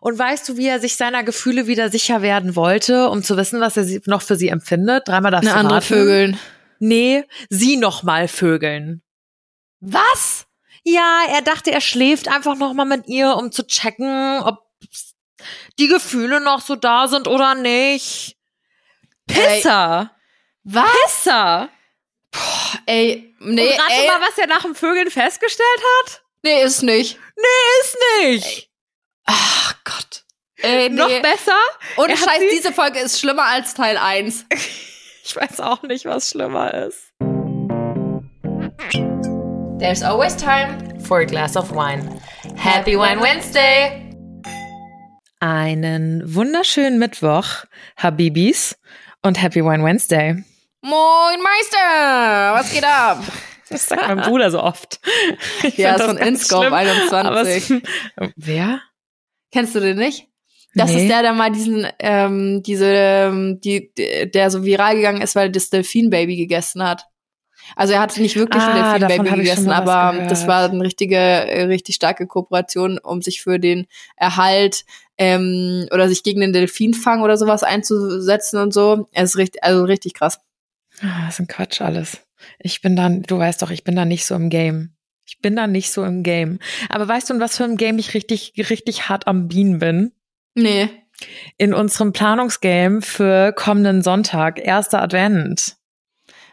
Und weißt du, wie er sich seiner Gefühle wieder sicher werden wollte, um zu wissen, was er noch für sie empfindet? Dreimal darfst Eine du andere raten. Vögeln. Nee, sie noch mal vögeln. Was? Ja, er dachte, er schläft einfach noch mal mit ihr, um zu checken, ob die Gefühle noch so da sind oder nicht. Pisser. Was? Pisser. Ey, nee, Und rate ey, mal, was er nach dem Vögeln festgestellt hat? nee, ist nicht. Ist nicht. Ach Gott. Ey, nee. Noch besser? Und Er hat Scheiß, sie- diese Folge ist schlimmer als Teil 1. Ich weiß auch nicht, was schlimmer ist. There's always time. For a glass of wine. Happy Wine Wednesday. Einen wunderschönen Mittwoch, Habibis, und Happy Wine Wednesday. Moin Meister, was geht ab? Das sagt mein Bruder so oft. Ich Ja, ist von Inscope schlimm, 21. aber es- Wer? Kennst du den nicht? Das Nee. ist der, der mal diesen, ähm, diese, ähm, die, der so viral gegangen ist, weil das Delfin-Baby gegessen hat. Also er hat nicht wirklich Ah, ein Delfin-Baby gegessen, aber gehört. das war eine richtige, äh, richtig starke Kooperation, um sich für den Erhalt ähm, oder sich gegen den Delfinfang oder sowas einzusetzen und so. Es ist richtig, also richtig krass. Ah, das ist ein Quatsch alles. Ich bin dann, du weißt doch, ich bin da nicht so im Game. Ich bin da nicht so im Game. Aber weißt du, in was für einem Game ich richtig, richtig hart am Bienen bin? Nee. In unserem Planungsgame für kommenden Sonntag, erster Advent.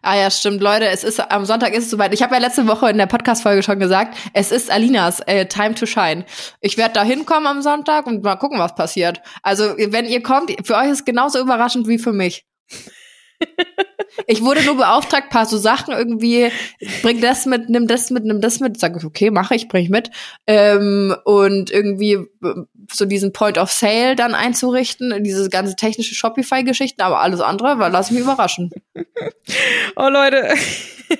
Ah ja, stimmt, Leute, es ist am Sonntag ist es soweit. Ich habe ja letzte Woche in der Podcast-Folge schon gesagt, es ist Alinas äh, Time to Shine. Ich werde da hinkommen am Sonntag und mal gucken, was passiert. Also, wenn ihr kommt, für euch ist es genauso überraschend wie für mich. Ich wurde nur beauftragt, paar so Sachen irgendwie, bring das mit, nimm das mit, nimm das mit. Sag ich, okay, mache ich, bring ich mit. Ähm, und irgendwie äh, so diesen Point of Sale dann einzurichten, diese ganze technische Shopify-Geschichten, aber alles andere, weil lass mich überraschen. Oh Leute.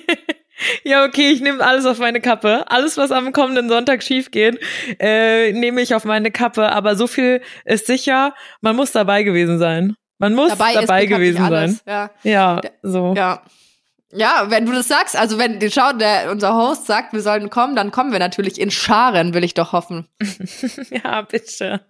ja, okay, ich nehme alles auf meine Kappe. Alles, was am kommenden Sonntag schief geht, äh, nehme ich auf meine Kappe. Aber so viel ist sicher, man muss dabei gewesen sein. Man muss dabei, bekanntlich gewesen sein. Ja. Ja, so. Ja. Ja, wenn du das sagst, also wenn schau, der unser Host sagt, wir sollen kommen, dann kommen wir natürlich in Scharen, will ich doch hoffen. Ja, bitte.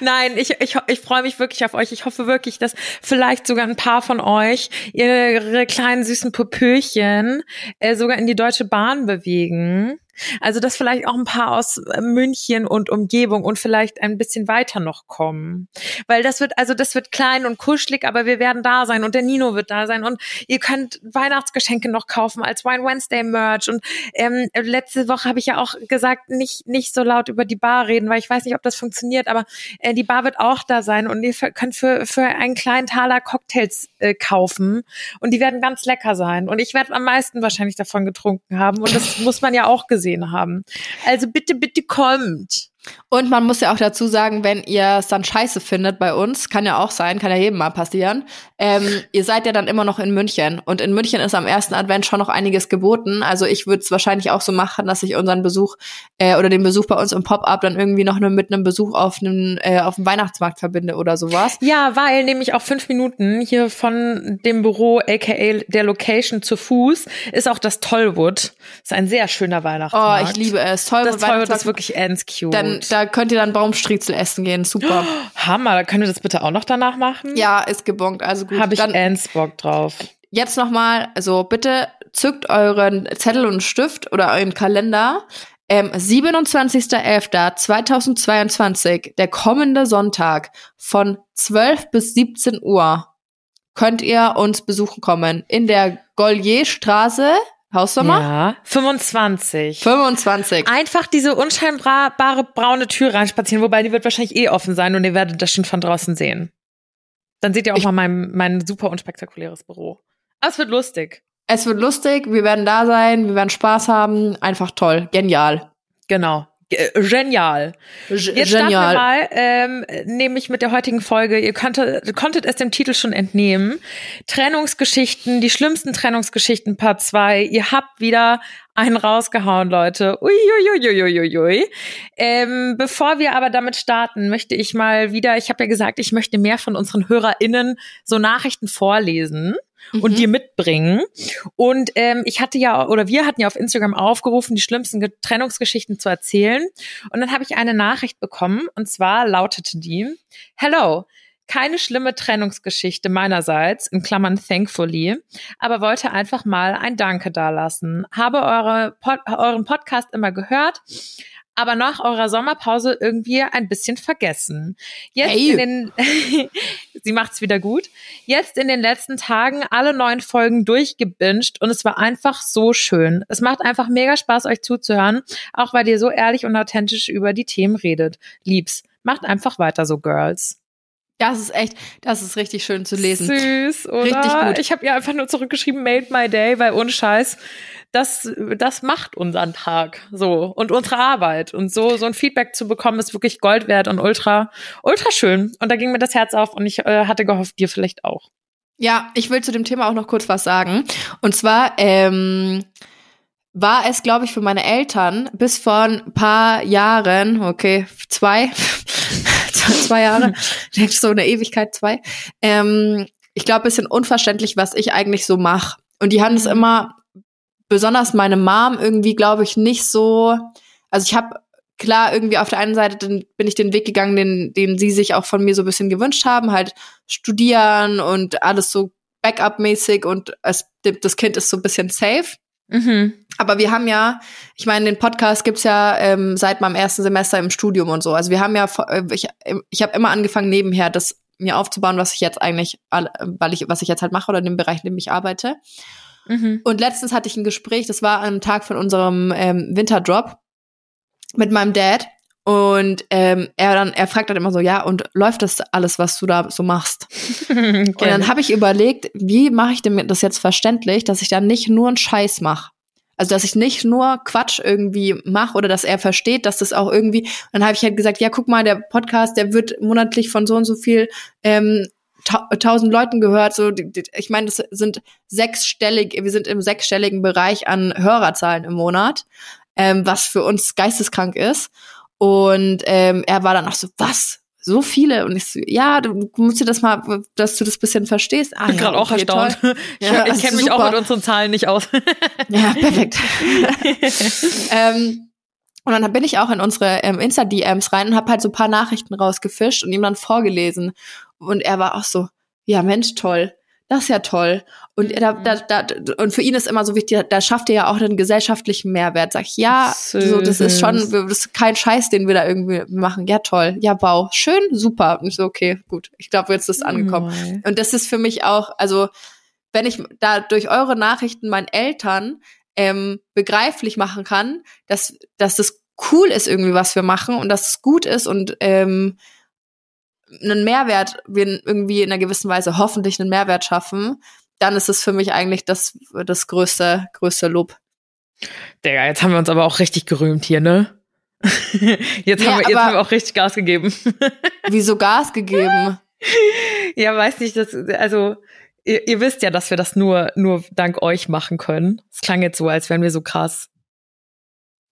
Nein, ich, ich, ich freue mich wirklich auf euch. Ich hoffe wirklich, dass vielleicht sogar ein paar von euch ihre kleinen süßen Popöchen äh, sogar in die Deutsche Bahn bewegen. Also, dass vielleicht auch ein paar aus äh, München und Umgebung und vielleicht ein bisschen weiter noch kommen. Weil das wird, also das wird klein und kuschelig, aber wir werden da sein und der Nino wird da sein und ihr könnt Weihnachtsgeschenke noch kaufen als Wine Wednesday Merch. Und ähm, letzte Woche habe ich ja auch gesagt, nicht, nicht so laut über die Bar reden, weil ich weiß nicht, ob das funktioniert, aber äh, die Bar wird auch da sein und ihr könnt für, für einen kleinen Taler Cocktails äh, kaufen und die werden ganz lecker sein. Und ich werde am meisten wahrscheinlich davon getrunken haben und das muss man ja auch gesehen haben. Also bitte, bitte kommt. Und man muss ja auch dazu sagen, wenn ihr es dann scheiße findet bei uns, kann ja auch sein, kann ja jedem mal passieren, ähm, ihr seid ja dann immer noch in München. Und in München ist am ersten Advent schon noch einiges geboten. Also ich würde es wahrscheinlich auch so machen, dass ich unseren Besuch äh, oder den Besuch bei uns im Pop-Up dann irgendwie noch nur mit einem Besuch auf einem äh, auf dem Weihnachtsmarkt verbinde oder sowas. Ja, weil nämlich auch fünf Minuten hier von dem Büro, aka der Location zu Fuß, ist auch das Tollwood. Ist ein sehr schöner Oh, Weihnachtsmarkt. ich liebe es. Toll, das Tollwood ist wirklich ends cute. Dann, da könnt ihr dann Baumstriezel essen gehen. Super. Hammer, können wir das bitte auch noch danach machen? Ja, ist gebongt. Also gut. Habe ich dann ends Bock drauf. jetzt noch mal, also bitte zückt euren Zettel und Stift oder euren Kalender. Ähm, 27.11.2022, der kommende Sonntag von 12 bis 17 Uhr könnt ihr uns besuchen kommen in der Gollierstraße, Hausnummer Ja, 25. 25. Einfach diese unscheinbare braune Tür reinspazieren, wobei die wird wahrscheinlich eh offen sein und ihr werdet das schon von draußen sehen. Dann seht ihr auch Ich- mal mein, mein super unspektakuläres Büro. Aber es wird lustig. Es wird lustig, wir werden da sein, wir werden Spaß haben, einfach toll, genial. Genau. Ge- Genial. G Jetzt starten wir mal, ähm, nämlich mit der heutigen Folge. Ihr konntet, konntet es dem Titel schon entnehmen. Trennungsgeschichten, die schlimmsten Trennungsgeschichten Part 2. Ihr habt wieder einen rausgehauen, Leute. Uiuiuiuiui. Ähm, bevor wir aber damit starten, möchte ich mal wieder, ich habe ja gesagt, ich möchte mehr von unseren HörerInnen so Nachrichten vorlesen. Mhm. und dir mitbringen. Und ähm, ich hatte ja, oder wir hatten ja auf Instagram aufgerufen, die schlimmsten Trennungsgeschichten zu erzählen. Und dann habe ich eine Nachricht bekommen, und zwar lautete die, Hello, keine schlimme Trennungsgeschichte meinerseits, in Klammern thankfully, aber wollte einfach mal ein Danke dalassen. Habe eure Pod euren Podcast immer gehört, aber nach eurer Sommerpause irgendwie ein bisschen vergessen. Jetzt hey. in den, sie macht's wieder gut. Jetzt in den letzten Tagen alle neun Folgen durchgebinged und es war einfach so schön. Es macht einfach mega Spaß, euch zuzuhören, auch weil ihr so ehrlich und authentisch über die Themen redet. Liebs, macht einfach weiter so, Girls. Das ist echt, das ist richtig schön zu lesen. Süß, oder? Richtig gut. Ich habe ihr einfach nur zurückgeschrieben, made my day, weil ohne Scheiß, das, das macht unseren Tag so und unsere Arbeit. Und so, so ein Feedback zu bekommen, ist wirklich Gold wert und ultra, ultra schön. Und da ging mir das Herz auf und ich äh, hatte gehofft, dir vielleicht auch. Ja, ich will zu dem Thema auch noch kurz was sagen. Und zwar, ähm, war es, glaube ich, für meine Eltern bis vor ein paar Jahren, okay, zwei, zwei Jahre, so eine Ewigkeit, zwei, ähm, ich glaube, bisschen unverständlich, was ich eigentlich so mache. Und die haben es mhm. immer, besonders meine Mom, irgendwie, glaube ich, nicht so. Also ich habe klar irgendwie auf der einen Seite dann bin ich den Weg gegangen, den, den sie sich auch von mir so ein bisschen gewünscht haben, halt studieren und alles so Backup-mäßig und es, das Kind ist so ein bisschen safe. Mhm. Aber wir haben ja, ich meine, den Podcast gibt's ja ähm, seit meinem ersten Semester im Studium und so. Also wir haben ja, äh, ich, ich habe immer angefangen nebenher das mir aufzubauen, was ich jetzt eigentlich, weil ich, was ich jetzt halt mache oder in dem Bereich, in dem ich arbeite. Mhm. Und letztens hatte ich ein Gespräch, das war am Tag von unserem ähm, Winterdrop mit meinem Dad. Und ähm, er dann, er fragt dann immer so, ja, und läuft das alles, was du da so machst? okay. Und dann habe ich überlegt, wie mache ich dem das jetzt verständlich, dass ich da nicht nur einen Scheiß mache. Also dass ich nicht nur Quatsch irgendwie mache oder dass er versteht, dass das auch irgendwie. dann habe ich halt gesagt, ja, guck mal, der Podcast, der wird monatlich von so und so viel ähm, tausend Leuten gehört. So, ich meine, das sind sechsstellig, wir sind im sechsstelligen Bereich an Hörerzahlen im Monat, ähm, was für uns geisteskrank ist. Und ähm, er war dann auch so, was? So viele? Und ich so, ja, du musst dir das mal, dass du das bisschen verstehst. Ah, ich bin ja, gerade auch okay, erstaunt. ja, ich kenne mich auch mit unseren Zahlen nicht aus. ja, perfekt. ähm, und dann bin ich auch in unsere ähm, Insta-DMs rein und habe halt so ein paar Nachrichten rausgefischt und ihm dann vorgelesen. Und er war auch so, ja Mensch, toll das ist ja toll. Und, da, da, da, und für ihn ist immer so wichtig, da schafft er ja auch einen gesellschaftlichen Mehrwert. Sag ich, ja, so, das ist schon, das ist kein Scheiß, den wir da irgendwie machen. Ja, toll. Ja, Bau. Schön, super. Und ich so, okay, gut. Ich glaube, jetzt ist es angekommen. Oh. Und das ist für mich auch, also, wenn ich da durch eure Nachrichten meinen Eltern ähm, begreiflich machen kann, dass, dass das cool ist irgendwie, was wir machen und dass es gut ist und ähm, einen Mehrwert, wir irgendwie in einer gewissen Weise hoffentlich einen Mehrwert schaffen, dann ist es für mich eigentlich das, das größte, größte Lob. Digga, jetzt haben wir uns aber auch richtig gerühmt hier, ne? jetzt, ja, haben wir, jetzt haben wir auch richtig Gas gegeben. wieso Gas gegeben? ja, weiß nicht, das, also, ihr, ihr wisst ja, dass wir das nur, nur dank euch machen können. Es klang jetzt so, als wären wir so krass.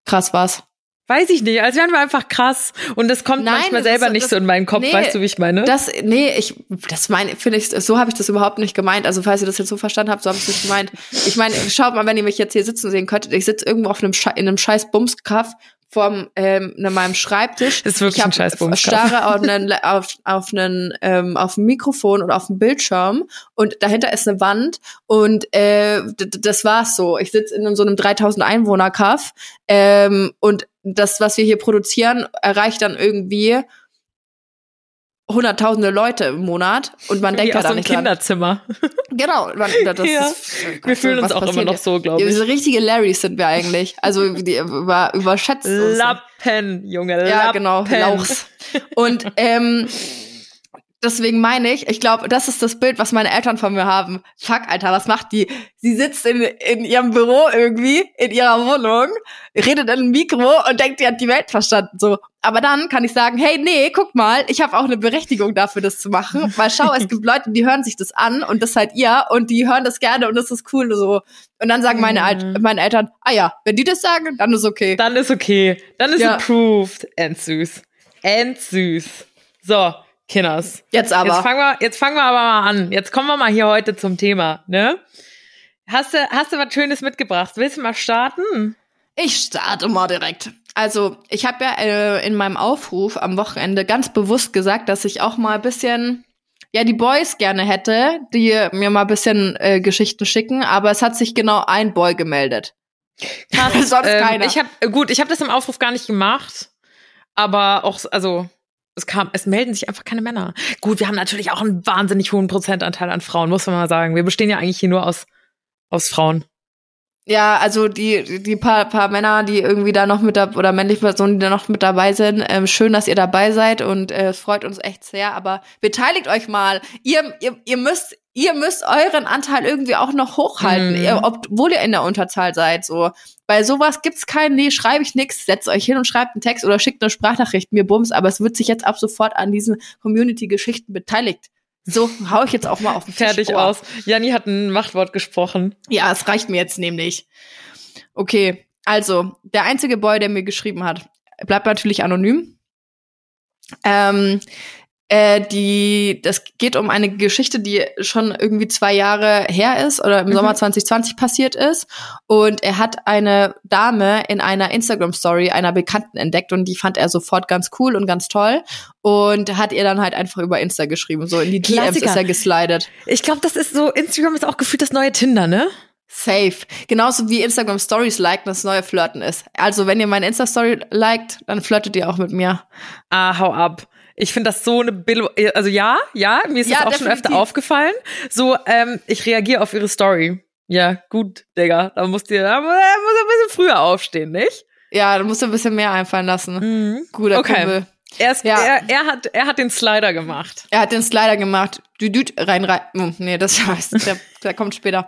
Krass was? Weiß ich nicht, als wären wir einfach krass. Und das kommt Nein, manchmal selber das, nicht das, so in meinen Kopf, nee, weißt du, wie ich meine? Das, nee, ich, das meine, finde ich, so habe ich das überhaupt nicht gemeint. Also, falls ihr das jetzt so verstanden habt, so habe ich es nicht gemeint. Ich meine, schaut mal, wenn ihr mich jetzt hier sitzen sehen könntet, ich sitze irgendwo auf einem, Sche in einem scheiß Bumskaff vor ähm, meinem Schreibtisch. Das ist wirklich ich ein scheiß starre auf einen, auf, auf einen ähm, auf ein Mikrofon und auf dem Bildschirm und dahinter ist eine Wand und äh, das war's so. Ich sitze in so einem 3000 Einwohner Kaff ähm, und das, was wir hier produzieren, erreicht dann irgendwie hunderttausende Leute im Monat und man denkt ja da so nicht Kinderzimmer. Dran. Genau, man, das ja. ist, wir also, fühlen uns auch immer noch so, glaube ich. So richtige Larrys sind wir eigentlich. Also die über, überschätzt. Lappen, Junge, Lappen. Ja, genau, Lauchs. Und ähm, deswegen meine ich, ich glaube, das ist das Bild, was meine Eltern von mir haben. Fuck, Alter, was macht die? Sie sitzt in, in ihrem Büro irgendwie, in ihrer Wohnung, redet in ein Mikro und denkt, die hat die Welt verstanden. So. Aber dann kann ich sagen, hey, nee, guck mal, ich habe auch eine Berechtigung dafür, das zu machen. Weil schau, es gibt Leute, die hören sich das an und das seid ihr und die hören das gerne und das ist cool und so. Und dann sagen meine, Al mhm. meine Eltern, ah ja, wenn die das sagen, dann ist okay. Dann ist okay. Dann ist ja. approved. And süß. And süß. So, Kinders. Jetzt aber. Jetzt fangen wir, jetzt fangen wir aber mal an. Jetzt kommen wir mal hier heute zum Thema, ne? Hast du, hast du was Schönes mitgebracht? Willst du mal starten? Ich starte mal direkt. Also, ich habe ja äh, in meinem Aufruf am Wochenende ganz bewusst gesagt, dass ich auch mal ein bisschen, ja, die Boys gerne hätte, die mir mal ein bisschen äh, Geschichten schicken, aber es hat sich genau ein Boy gemeldet. Krass. Sonst ähm, keiner. Ich hab, gut, ich habe das im Aufruf gar nicht gemacht, aber auch, also es kam, es melden sich einfach keine Männer. Gut, wir haben natürlich auch einen wahnsinnig hohen Prozentanteil an Frauen, muss man mal sagen. Wir bestehen ja eigentlich hier nur aus aus Frauen. Ja, also die, die paar, paar Männer, die irgendwie da noch mit da oder männliche Personen, die da noch mit dabei sind, ähm, schön, dass ihr dabei seid und äh, es freut uns echt sehr. Aber beteiligt euch mal. Ihr, ihr, ihr müsst, ihr müsst euren Anteil irgendwie auch noch hochhalten, Mhm. obwohl ihr in der Unterzahl seid. So, bei sowas gibt's keinen. Nee, schreibe ich nix. Setzt euch hin und schreibt einen Text oder schickt eine Sprachnachricht mir bums. Aber es wird sich jetzt ab sofort an diesen Community-Geschichten beteiligt. So hau ich jetzt auch mal auf den Tisch. Fertig Ohr. aus. Janni hat ein Machtwort gesprochen. Ja, es reicht mir jetzt nämlich. Okay, also der einzige Boy, der mir geschrieben hat, bleibt natürlich anonym. Ähm, äh, die, das geht um eine Geschichte, die schon irgendwie zwei Jahre her ist oder im Mhm. Sommer 2020 passiert ist. Und er hat eine Dame in einer Instagram-Story einer Bekannten entdeckt und die fand er sofort ganz cool und ganz toll und hat ihr dann halt einfach über Insta geschrieben. So in die DMs Klassiker. ist er geslidet. Ich glaube, das ist so, Instagram ist auch gefühlt das neue Tinder, ne? Safe. Genauso wie Instagram Stories liken das neue Flirten ist. Also, wenn ihr meine Insta-Story liked, dann flirtet ihr auch mit mir. Ah, hau ab. Ich finde das so eine Billo. Also ja, ja, mir ist Ja, das auch schon öfter definitiv. aufgefallen. So, ähm, ich reagiere auf ihre Story. Ja, gut, Digga. Da musst ihr, da muss ein bisschen früher aufstehen, nicht? Ja, da musst du ein bisschen mehr einfallen lassen. Mhm. Guter Okay. Kumpel. Er, ist, Ja. er, er, hat, er hat den Slider gemacht. Er hat den Slider gemacht. Düdüt, rein, rein. Hm, nee, das heißt, der, der kommt später.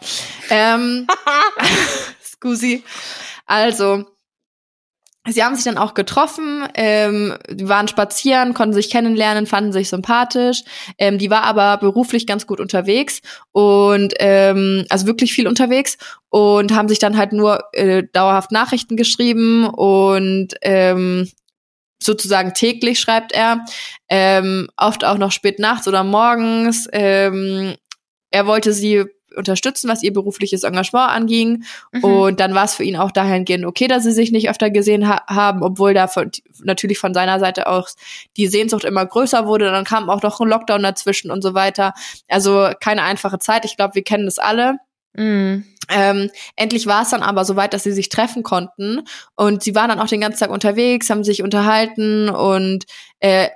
Ähm, Scusi. Also, sie haben sich dann auch getroffen, ähm, waren spazieren, konnten sich kennenlernen, fanden sich sympathisch. Ähm, die war aber beruflich ganz gut unterwegs und ähm, also wirklich viel unterwegs und haben sich dann halt nur äh, dauerhaft Nachrichten geschrieben und ähm, sozusagen täglich schreibt er, ähm, oft auch noch spät nachts oder morgens. Ähm, er wollte sie unterstützen, was ihr berufliches Engagement anging. Mhm. Und dann war es für ihn auch dahingehend okay, dass sie sich nicht öfter gesehen ha haben, obwohl da von, natürlich von seiner Seite auch die Sehnsucht immer größer wurde. Dann kam auch noch ein Lockdown dazwischen und so weiter. Also keine einfache Zeit. Ich glaube, wir kennen das alle. Mhm. Ähm, endlich war es dann aber soweit, dass sie sich treffen konnten. Und sie waren dann auch den ganzen Tag unterwegs, haben sich unterhalten und äh,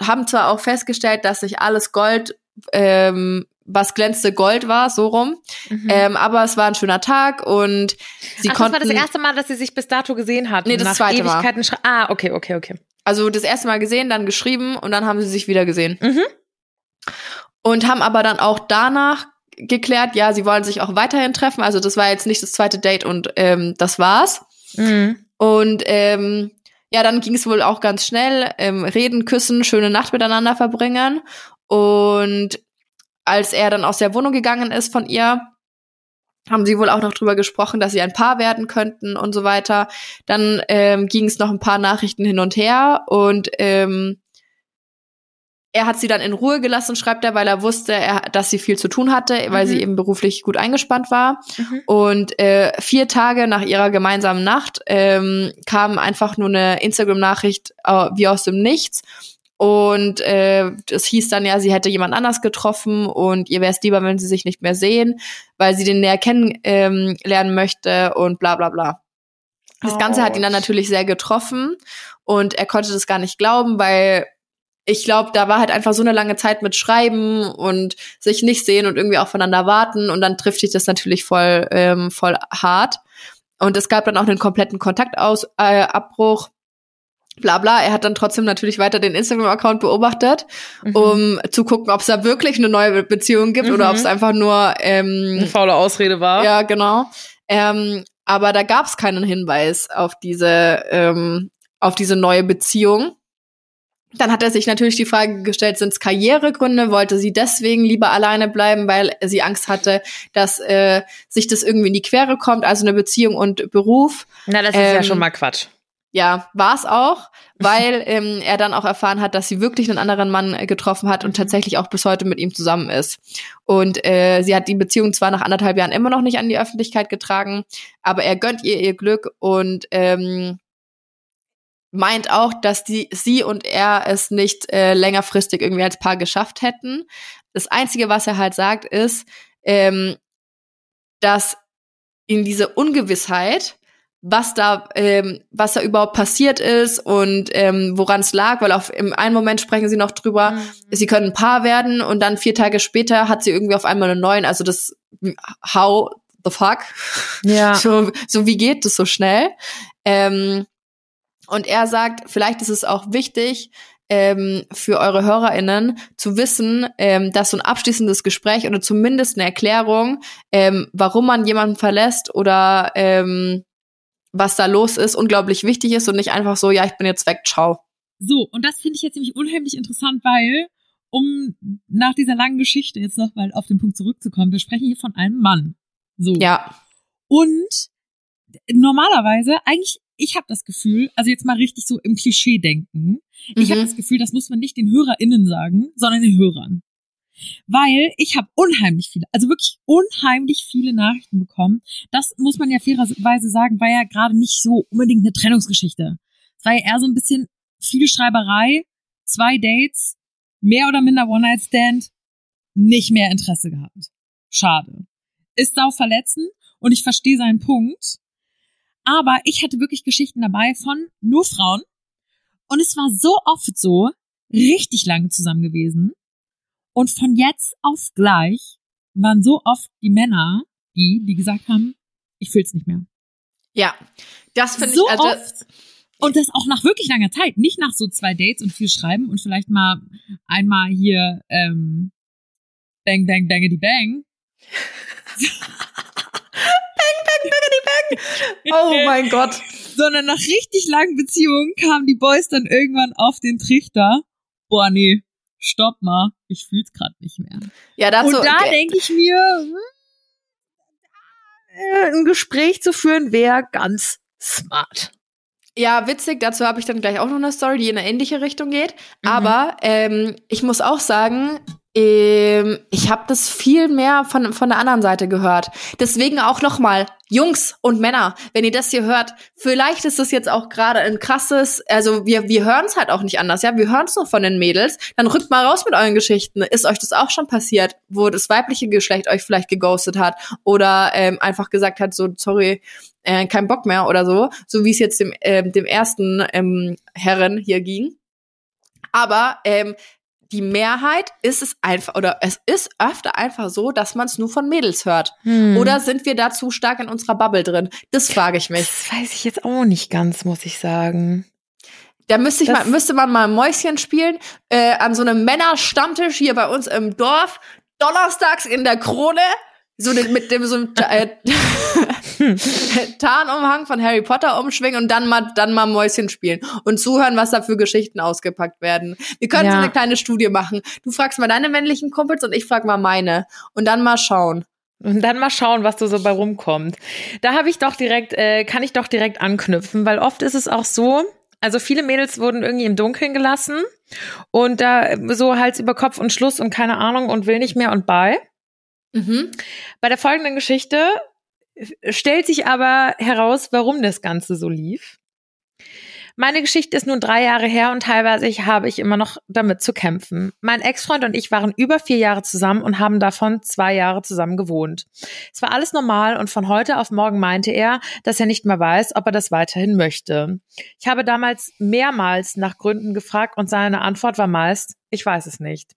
haben zwar auch festgestellt, dass sich alles Gold, ähm, was glänzte Gold war, so rum. Mhm. Ähm, aber es war ein schöner Tag und sie Ach, das konnten. war das erste Mal, dass sie sich bis dato gesehen hatten. Nee, das zweite Mal. Ewigkeiten schre- Ah, okay, okay, okay. Also das erste Mal gesehen, dann geschrieben und dann haben sie sich wieder gesehen. Mhm. Und haben aber dann auch danach geklärt, ja, sie wollen sich auch weiterhin treffen. Also das war jetzt nicht das zweite Date und ähm, das war's. Mhm. Und ähm, ja, dann ging es wohl auch ganz schnell. Ähm, reden, küssen, schöne Nacht miteinander verbringen. Und als er dann aus der Wohnung gegangen ist von ihr, haben sie wohl auch noch drüber gesprochen, dass sie ein Paar werden könnten und so weiter. Dann ähm, ging es noch ein paar Nachrichten hin und her und ähm, er hat sie dann in Ruhe gelassen, schreibt er, weil er wusste, er, dass sie viel zu tun hatte, weil Mhm. sie eben beruflich gut eingespannt war. Mhm. Und äh, vier Tage nach ihrer gemeinsamen Nacht ähm, kam einfach nur eine Instagram-Nachricht äh, wie aus dem Nichts. Und äh, es hieß dann ja, sie hätte jemand anders getroffen und ihr wäre es lieber, wenn sie sich nicht mehr sehen, weil sie den näher kennenlernen ähm, lernen möchte und bla bla bla. Das Ganze hat ihn dann natürlich sehr getroffen und er konnte das gar nicht glauben, weil ich glaube, da war halt einfach so eine lange Zeit mit Schreiben und sich nicht sehen und irgendwie auch voneinander warten und dann trifft sich das natürlich voll, ähm, voll hart. Und es gab dann auch einen kompletten Kontaktaus äh, Abbruch. Bla bla. Er hat dann trotzdem natürlich weiter den Instagram-Account beobachtet, Mhm. um zu gucken, ob es da wirklich eine neue Beziehung gibt oder Mhm. ob es einfach nur ähm, Eine faule Ausrede war. ja, genau. Ähm, aber da gab es keinen Hinweis auf diese, ähm, auf diese neue Beziehung. Dann hat er sich natürlich die Frage gestellt, sind es Karrieregründe? Wollte sie deswegen lieber alleine bleiben, weil sie Angst hatte, dass äh, sich das irgendwie in die Quere kommt, also eine Beziehung und Beruf? Na, das ist ja Ähm, schon mal Quatsch. Ja, war es auch, weil ähm, er dann auch erfahren hat, dass sie wirklich einen anderen Mann äh, getroffen hat und tatsächlich auch bis heute mit ihm zusammen ist. Und äh, sie hat die Beziehung zwar nach anderthalb Jahren immer noch nicht an die Öffentlichkeit getragen, aber er gönnt ihr ihr Glück und ähm, meint auch, dass die, sie und er es nicht äh, längerfristig irgendwie als Paar geschafft hätten. Das Einzige, was er halt sagt, ist, ähm, dass in diese Ungewissheit was da, ähm, was da überhaupt passiert ist und ähm, woran es lag, weil auf im einen Moment sprechen sie noch drüber, mhm. sie können ein Paar werden und dann vier Tage später hat sie irgendwie auf einmal einen neuen, also das how the fuck, ja, so, so wie geht das so schnell? Ähm, und er sagt, vielleicht ist es auch wichtig, ähm, für eure HörerInnen zu wissen, ähm, dass so ein abschließendes Gespräch oder zumindest eine Erklärung, ähm, warum man jemanden verlässt oder ähm, was da los ist, unglaublich wichtig ist und nicht einfach so, ja, ich bin jetzt weg, ciao. So, und das finde ich jetzt nämlich unheimlich interessant, weil, um nach dieser langen Geschichte jetzt nochmal auf den Punkt zurückzukommen, wir sprechen hier von einem Mann. So. Ja. Und normalerweise, eigentlich, ich habe das Gefühl, also jetzt mal richtig so im Klischee denken, mhm. ich habe das Gefühl, das muss man nicht den HörerInnen sagen, sondern den Hörern. Weil ich habe unheimlich viele, also wirklich unheimlich viele Nachrichten bekommen. Das muss man ja fairerweise sagen, war ja gerade nicht so unbedingt eine Trennungsgeschichte. Es war ja eher so ein bisschen viel Schreiberei, zwei Dates, mehr oder minder One-Night-Stand, nicht mehr Interesse gehabt. Schade. Ist sau verletzend und ich verstehe seinen Punkt. Aber ich hatte wirklich Geschichten dabei von nur Frauen. Und es war so oft so, richtig lange zusammen gewesen. Und von jetzt auf gleich waren so oft die Männer, die, die gesagt haben, ich fühl's nicht mehr. Ja, das finde so ich also oft. Und das auch nach wirklich langer Zeit, nicht nach so zwei Dates und viel Schreiben und vielleicht mal einmal hier ähm, Bang Bang Bangity Bang. bang Bang Bangity Bang. Oh mein Gott. Sondern nach richtig langen Beziehungen kamen die Boys dann irgendwann auf den Trichter. Boah, nee, stopp mal, ich fühl's gerade nicht mehr. Ja, dazu, Und da denke ich mir, äh, ein Gespräch zu führen wäre ganz smart. Ja, witzig, dazu habe ich dann gleich auch noch eine Story, die in eine ähnliche Richtung geht. Mhm. Aber ähm, ich muss auch sagen, ähm, ich habe das viel mehr von, von der anderen Seite gehört. Deswegen auch noch mal, Jungs und Männer, wenn ihr das hier hört, vielleicht ist das jetzt auch gerade ein krasses, also wir, wir hören es halt auch nicht anders, ja, wir hören es nur von den Mädels, dann rückt mal raus mit euren Geschichten. Ist euch das auch schon passiert, wo das weibliche Geschlecht euch vielleicht geghostet hat oder ähm, einfach gesagt hat, so, sorry, äh, kein Bock mehr oder so, so wie es jetzt dem, ähm, dem ersten ähm, Herren hier ging. Aber ähm, die Mehrheit ist es einfach, oder es ist öfter einfach so, dass man es nur von Mädels hört. Hm. Oder sind wir da zu stark in unserer Bubble drin? Das frage ich mich. Das weiß ich jetzt auch nicht ganz, muss ich sagen. Da müsste, ich mal, müsste man mal Mäuschen spielen, äh, an so einem Männerstammtisch hier bei uns im Dorf, donnerstags in der Krone, so mit dem so einem äh, Tarnumhang von Harry Potter umschwingen und dann mal dann mal Mäuschen spielen und zuhören, was da für Geschichten ausgepackt werden. Wir können ja. so eine kleine Studie machen. Du fragst mal deine männlichen Kumpels und ich frag mal meine und dann mal schauen. Und dann mal schauen, was da so bei rumkommt. Da habe ich doch direkt, äh, kann ich doch direkt anknüpfen, weil oft ist es auch so, also viele Mädels wurden irgendwie im Dunkeln gelassen und da so Hals über Kopf und Schluss und keine Ahnung und will nicht mehr und bei. Mhm. Bei der folgenden Geschichte stellt sich aber heraus, warum das Ganze so lief. Meine Geschichte ist nun drei Jahre her und teilweise habe ich immer noch damit zu kämpfen. Mein Ex-Freund und ich waren über vier Jahre zusammen und haben davon zwei Jahre zusammen gewohnt. Es war alles normal und von heute auf morgen meinte er, dass er nicht mehr weiß, ob er das weiterhin möchte. Ich habe damals mehrmals nach Gründen gefragt und seine Antwort war meist, ich weiß es nicht.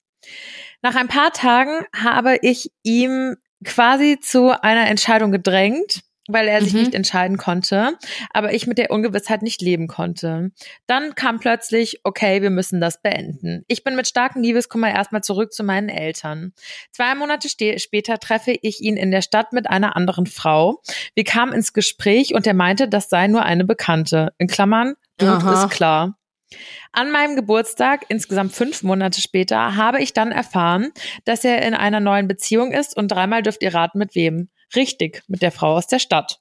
Nach ein paar Tagen habe ich ihm quasi zu einer Entscheidung gedrängt, weil er sich mhm. nicht entscheiden konnte, aber ich mit der Ungewissheit nicht leben konnte. Dann kam plötzlich, okay, wir müssen das beenden. Ich bin mit starkem Liebeskummer erstmal zurück zu meinen Eltern. Zwei Monate später treffe ich ihn in der Stadt mit einer anderen Frau. Wir kamen ins Gespräch und er meinte, das sei nur eine Bekannte. In Klammern, Dude ist klar. An meinem Geburtstag, insgesamt fünf Monate später, habe ich dann erfahren, dass er in einer neuen Beziehung ist und dreimal dürft ihr raten, mit wem. Richtig, mit der Frau aus der Stadt.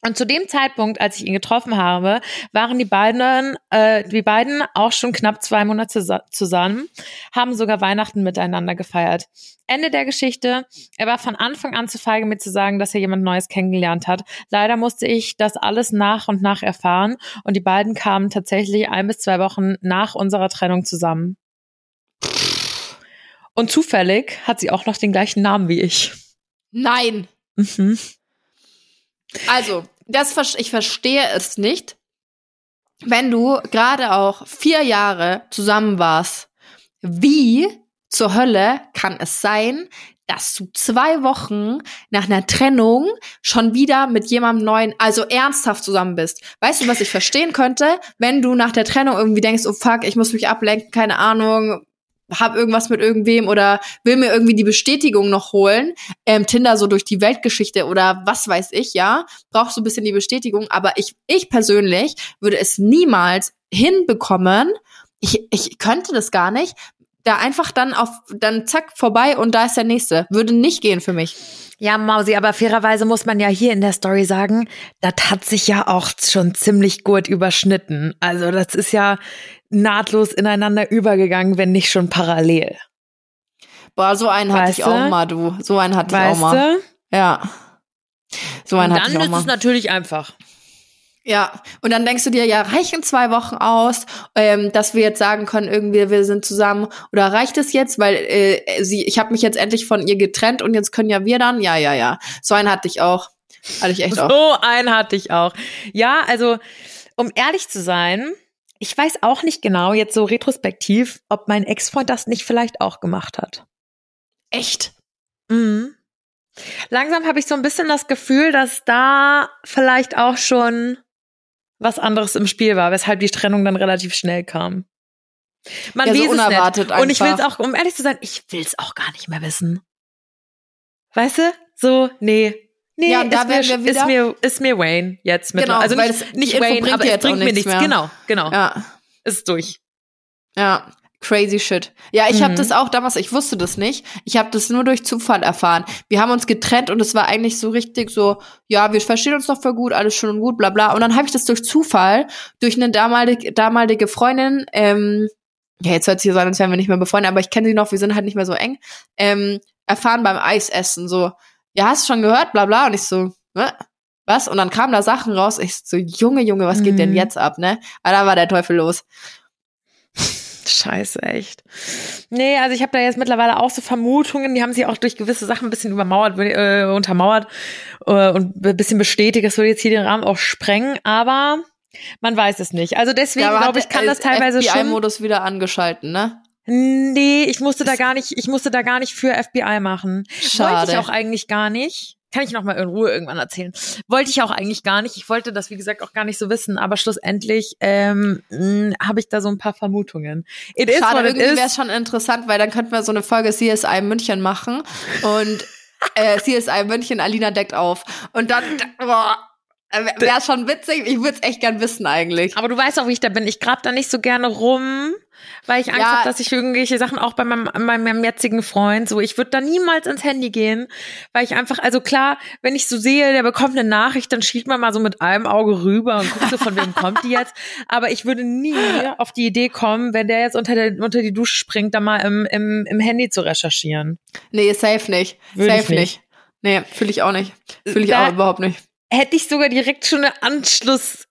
Und zu dem Zeitpunkt, als ich ihn getroffen habe, waren die beiden, äh, die beiden auch schon knapp zwei Monate zusammen, haben sogar Weihnachten miteinander gefeiert. Ende der Geschichte. Er war von Anfang an zu feige, mir zu sagen, dass er jemand Neues kennengelernt hat. Leider musste ich das alles nach und nach erfahren und die beiden kamen tatsächlich ein bis zwei Wochen nach unserer Trennung zusammen. Und zufällig hat sie auch noch den gleichen Namen wie ich. Nein. Mhm. Also, das, ich verstehe es nicht, wenn du gerade auch vier Jahre zusammen warst. Wie zur Hölle kann es sein, dass du zwei Wochen nach einer Trennung schon wieder mit jemandem neuen, also ernsthaft zusammen bist. Weißt du, was ich verstehen könnte, wenn du nach der Trennung irgendwie denkst, oh fuck, ich muss mich ablenken, keine Ahnung, hab irgendwas mit irgendwem oder will mir irgendwie die Bestätigung noch holen, ähm, Tinder so durch die Weltgeschichte oder was weiß ich, ja, brauchst so ein bisschen die Bestätigung, aber ich, ich persönlich würde es niemals hinbekommen, ich, ich könnte das gar nicht, da einfach dann auf, dann zack, vorbei und da ist der nächste. Würde nicht gehen für mich. Ja, Mausi, aber fairerweise muss man ja hier in der Story sagen, das hat sich ja auch schon ziemlich gut überschnitten. Also das ist ja nahtlos ineinander übergegangen, wenn nicht schon parallel. Boah, so einen hatte ich auch mal, du. So einen hatte weißt ich auch mal. Du? Ja. So einen hatte ich auch mal. Dann ist es natürlich einfach. Ja, und dann denkst du dir, ja, reichen zwei Wochen aus, ähm, dass wir jetzt sagen können, irgendwie wir sind zusammen oder reicht es jetzt, weil äh, sie, ich habe mich jetzt endlich von ihr getrennt und jetzt können ja wir dann, ja, ja, ja. So einen hatte ich auch, hatte ich echt auch. So einen hatte ich auch. Ja, also um ehrlich zu sein, ich weiß auch nicht genau jetzt so retrospektiv, ob mein Ex-Freund das nicht vielleicht auch gemacht hat. Echt? Mhm. Langsam habe ich so ein bisschen das Gefühl, dass da vielleicht auch schon was anderes im Spiel war, weshalb die Trennung dann relativ schnell kam. Man ja, so unerwartet es nicht. Und ich will es auch, um ehrlich zu sein, ich will es auch gar nicht mehr wissen. Weißt du? So, nee. Nee, ja, da ist, mir, ist, mir, ist mir Wayne jetzt mit. Genau, also nicht, nicht Wayne, aber es bringt mir nichts. Mehr. Genau, genau. Ja. Ist durch. Ja. Crazy shit. Ja, ich mhm. habe das auch damals, ich wusste das nicht. Ich habe das nur durch Zufall erfahren. Wir haben uns getrennt und es war eigentlich so richtig so, ja, wir verstehen uns doch voll gut, alles schön und gut, bla bla. Und dann habe ich das durch Zufall, durch eine damalige, damalige Freundin, ähm, ja, jetzt hört sich so an, als wären wir nicht mehr befreundet, aber ich kenne sie noch, wir sind halt nicht mehr so eng, ähm, erfahren beim Eisessen, so, ja, hast du schon gehört, bla bla. Und ich so, was? Und dann kamen da Sachen raus. Ich so, Junge, Junge, was geht mhm. denn jetzt ab, ne? Aber da war der Teufel los. Scheiße, echt. Nee, also ich habe da jetzt mittlerweile auch so Vermutungen, die haben sich auch durch gewisse Sachen ein bisschen übermauert, äh, untermauert äh, und ein bisschen bestätigt. Das würde jetzt hier den Rahmen auch sprengen, aber man weiß es nicht. Also deswegen ja, glaube ich, kann das teilweise FBI schon. FBI-Modus wieder angeschalten, ne? Nee, ich musste da gar nicht, ich musste da gar nicht für FBI machen. Schade. Wollte ich auch eigentlich gar nicht. Kann ich noch mal in Ruhe irgendwann erzählen. Wollte ich auch eigentlich gar nicht. Ich wollte das, wie gesagt, auch gar nicht so wissen. Aber schlussendlich ähm, habe ich da so ein paar Vermutungen. It Schade, irgendwie wäre es schon interessant, weil dann könnten wir so eine Folge CSI München machen. Und äh, CSI München, Alina deckt auf. Und dann, boah, wäre schon witzig. Ich würde es echt gern wissen eigentlich. Aber du weißt auch, wie ich da bin. Ich grab da nicht so gerne rum weil ich Angst ja. habe, dass ich irgendwelche Sachen auch bei meinem, meinem jetzigen Freund, so ich würde da niemals ins Handy gehen, weil ich einfach, also klar, wenn ich so sehe, der bekommt eine Nachricht, dann schielt man mal so mit einem Auge rüber und guckt so, von wem kommt die jetzt. Aber ich würde nie auf die Idee kommen, wenn der jetzt unter, der, unter die Dusche springt, da mal im, im, im Handy zu recherchieren. Nee, safe nicht. Würde safe nicht. nicht. Nee, fühle ich auch nicht. Fühle ich da auch überhaupt nicht. Hätte ich sogar direkt schon eine Anschluss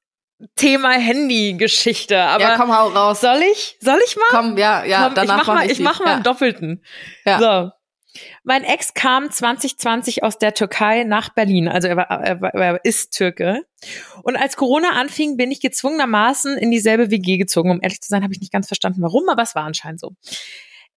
Thema Handy-Geschichte. Aber ja, komm, hau raus. Soll ich? Soll ich mal? Komm, ja, ja. Komm, danach ich mach, mal, ich, ich mach mal ja. einen Doppelten. Ja. So. Mein Ex kam 2020 aus der Türkei nach Berlin. Also er, war, er, war, er ist Türke. Und als Corona anfing, bin ich gezwungenermaßen in dieselbe WG gezogen. Um ehrlich zu sein, habe ich nicht ganz verstanden, warum, aber es war anscheinend so.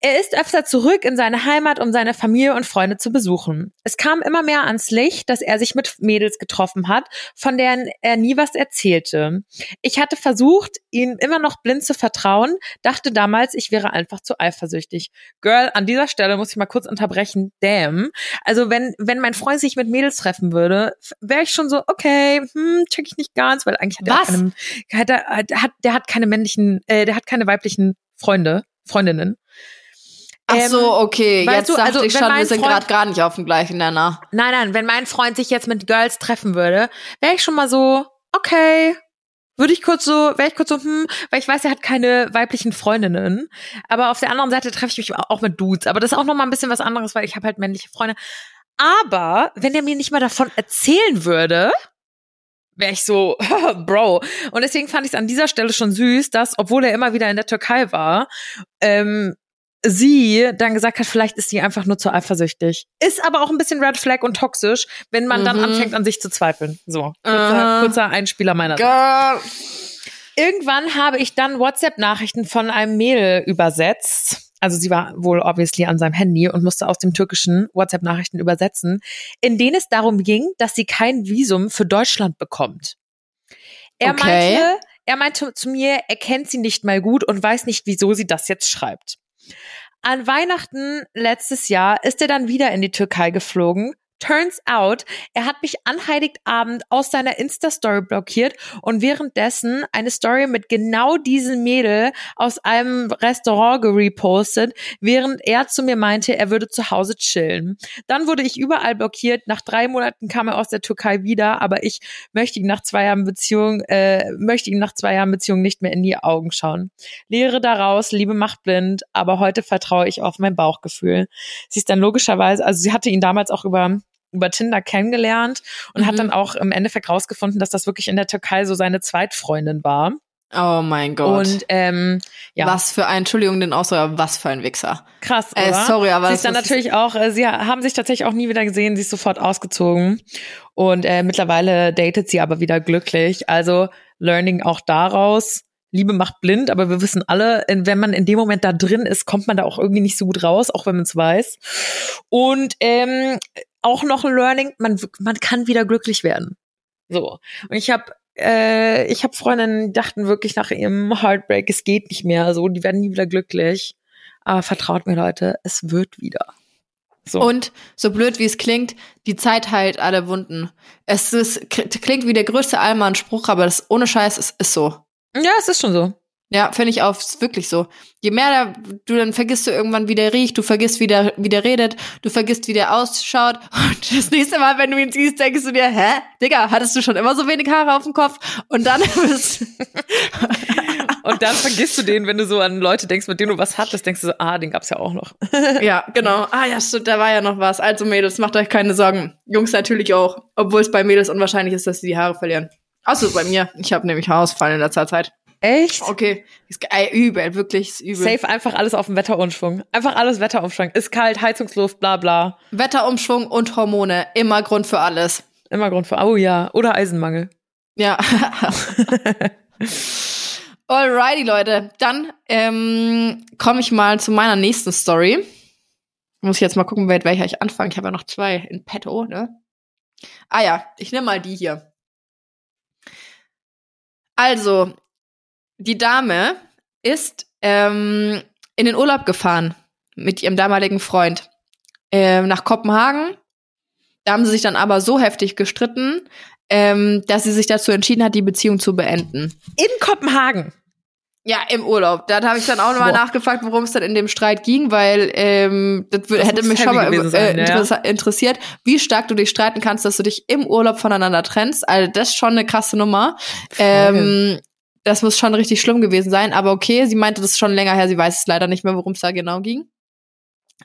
Er ist öfter zurück in seine Heimat, um seine Familie und Freunde zu besuchen. Es kam immer mehr ans Licht, dass er sich mit Mädels getroffen hat, von deren er nie was erzählte. Ich hatte versucht, ihm immer noch blind zu vertrauen, dachte damals, ich wäre einfach zu eifersüchtig. Girl, an dieser Stelle muss ich mal kurz unterbrechen. Damn. Also wenn, wenn mein Freund sich mit Mädels treffen würde, wäre ich schon so, okay, hm, check ich nicht ganz, weil eigentlich hat er keine, hat er, hat, der hat keine männlichen, äh, der hat keine weiblichen Freunde, Freundinnen. Ach Ähm, so, okay. weißt Jetzt du, dachte also, ich schon, wir sind gerade gar nicht auf dem gleichen Nenner. Nein, nein, wenn mein Freund sich jetzt mit Girls treffen würde, wäre ich schon mal so, okay. Würde ich kurz so, wäre ich kurz so, hm, weil ich weiß, er hat keine weiblichen Freundinnen. Aber auf der anderen Seite treffe ich mich auch mit Dudes. Aber das ist auch noch mal ein bisschen was anderes, weil ich habe halt männliche Freunde. Aber wenn er mir nicht mal davon erzählen würde, wäre ich so, Bro. Und deswegen fand ich es an dieser Stelle schon süß, dass, obwohl er immer wieder in der Türkei war, ähm, sie dann gesagt hat, vielleicht ist sie einfach nur zu eifersüchtig. Ist aber auch ein bisschen Red Flag und toxisch, wenn man dann Mhm. anfängt an sich zu zweifeln. So, kurzer, Aha. kurzer Einspieler meiner Seite. Irgendwann habe ich dann WhatsApp-Nachrichten von einem Mädel übersetzt. Also sie war wohl obviously an seinem Handy und musste aus dem Türkischen WhatsApp-Nachrichten übersetzen, in denen es darum ging, dass sie kein Visum für Deutschland bekommt. Er Okay. meinte, er meinte zu mir, er kennt sie nicht mal gut und weiß nicht, wieso sie das jetzt schreibt. An Weihnachten letztes Jahr ist er dann wieder in die Türkei geflogen. Turns out, er hat mich an Heiligabend aus seiner Insta-Story blockiert und währenddessen eine Story mit genau diesem Mädel aus einem Restaurant gerepostet, während er zu mir meinte, er würde zu Hause chillen. Dann wurde ich überall blockiert. Nach drei Monaten kam er aus der Türkei wieder, aber ich möchte ihm nach zwei Jahren Beziehung, äh, möchte ihm nach zwei Jahren Beziehung nicht mehr in die Augen schauen. Lehre daraus, Liebe macht blind, aber heute vertraue ich auf mein Bauchgefühl. Sie ist dann logischerweise, also sie hatte ihn damals auch über über Tinder kennengelernt und Mhm. hat dann auch im Endeffekt rausgefunden, dass das wirklich in der Türkei so seine Zweitfreundin war. Oh mein Gott. Und ähm, ja, Was für ein, Entschuldigung, den Ausdruck, was für ein Wichser. krass, oder? Äh, sorry, aber sie ist dann natürlich auch, äh, sie haben sich tatsächlich auch nie wieder gesehen, sie ist sofort ausgezogen und äh, mittlerweile datet sie aber wieder glücklich. Also Learning auch daraus. Liebe macht blind, aber wir wissen alle, wenn man in dem Moment da drin ist, kommt man da auch irgendwie nicht so gut raus, auch wenn man es weiß. Und ähm, auch noch ein Learning, man, man kann wieder glücklich werden. So. Und ich habe äh, ich habe Freundinnen, die dachten wirklich nach ihrem Heartbreak, es geht nicht mehr, so, die werden nie wieder glücklich. Aber vertraut mir, Leute, es wird wieder. So. Und so blöd wie es klingt, die Zeit heilt alle Wunden. Es ist, klingt wie der größte Allmann-Spruch, aber das ohne Scheiß, es ist so. ja, es ist schon so. Ja, finde ich auch, ist wirklich so. Je mehr da, du, dann vergisst du irgendwann, wie der riecht, du vergisst, wie der, wie der redet, du vergisst, wie der ausschaut. Und das nächste Mal, wenn du ihn siehst, denkst du dir, hä? Digga, hattest du schon immer so wenig Haare auf dem Kopf? Und dann bist Und dann vergisst du den, wenn du so an Leute denkst, mit denen du was hattest, denkst du so, ah, den gab's ja auch noch. Ja, genau. Ah ja, stimmt, da war ja noch was. Also Mädels, macht euch keine Sorgen. Jungs natürlich auch. Obwohl es bei Mädels unwahrscheinlich ist, dass sie die Haare verlieren. Außer bei mir. Ich habe nämlich Haarausfall in letzter Zeit. Echt? Okay. Ist ey, übel, wirklich ist übel. Safe einfach alles auf dem Wetterumschwung. Einfach alles Wetterumschwung. Ist kalt, Heizungsluft, bla bla. Wetterumschwung und Hormone. Immer Grund für alles. Immer Grund für, oh ja. Oder Eisenmangel. Ja. Alrighty, Leute. Dann ähm, komme ich mal zu meiner nächsten Story. Muss ich jetzt mal gucken, mit welcher ich anfange. Ich habe ja noch zwei in petto, ne? Ah ja, ich nehme mal die hier. Also, die Dame ist ähm, in den Urlaub gefahren mit ihrem damaligen Freund ähm, nach Kopenhagen. Da haben sie sich dann aber so heftig gestritten, ähm, dass sie sich dazu entschieden hat, die Beziehung zu beenden. In Kopenhagen. Ja, im Urlaub. Da habe ich dann auch nochmal nachgefragt, worum es dann in dem Streit ging, weil ähm, das, Das hätte mich schon mal äh, sein, ja, interessiert, wie stark du dich streiten kannst, dass du dich im Urlaub voneinander trennst. Also das ist schon eine krasse Nummer. Ähm, das muss schon richtig schlimm gewesen sein. Aber okay, sie meinte, das ist schon länger her. Sie weiß es leider nicht mehr, worum es da genau ging.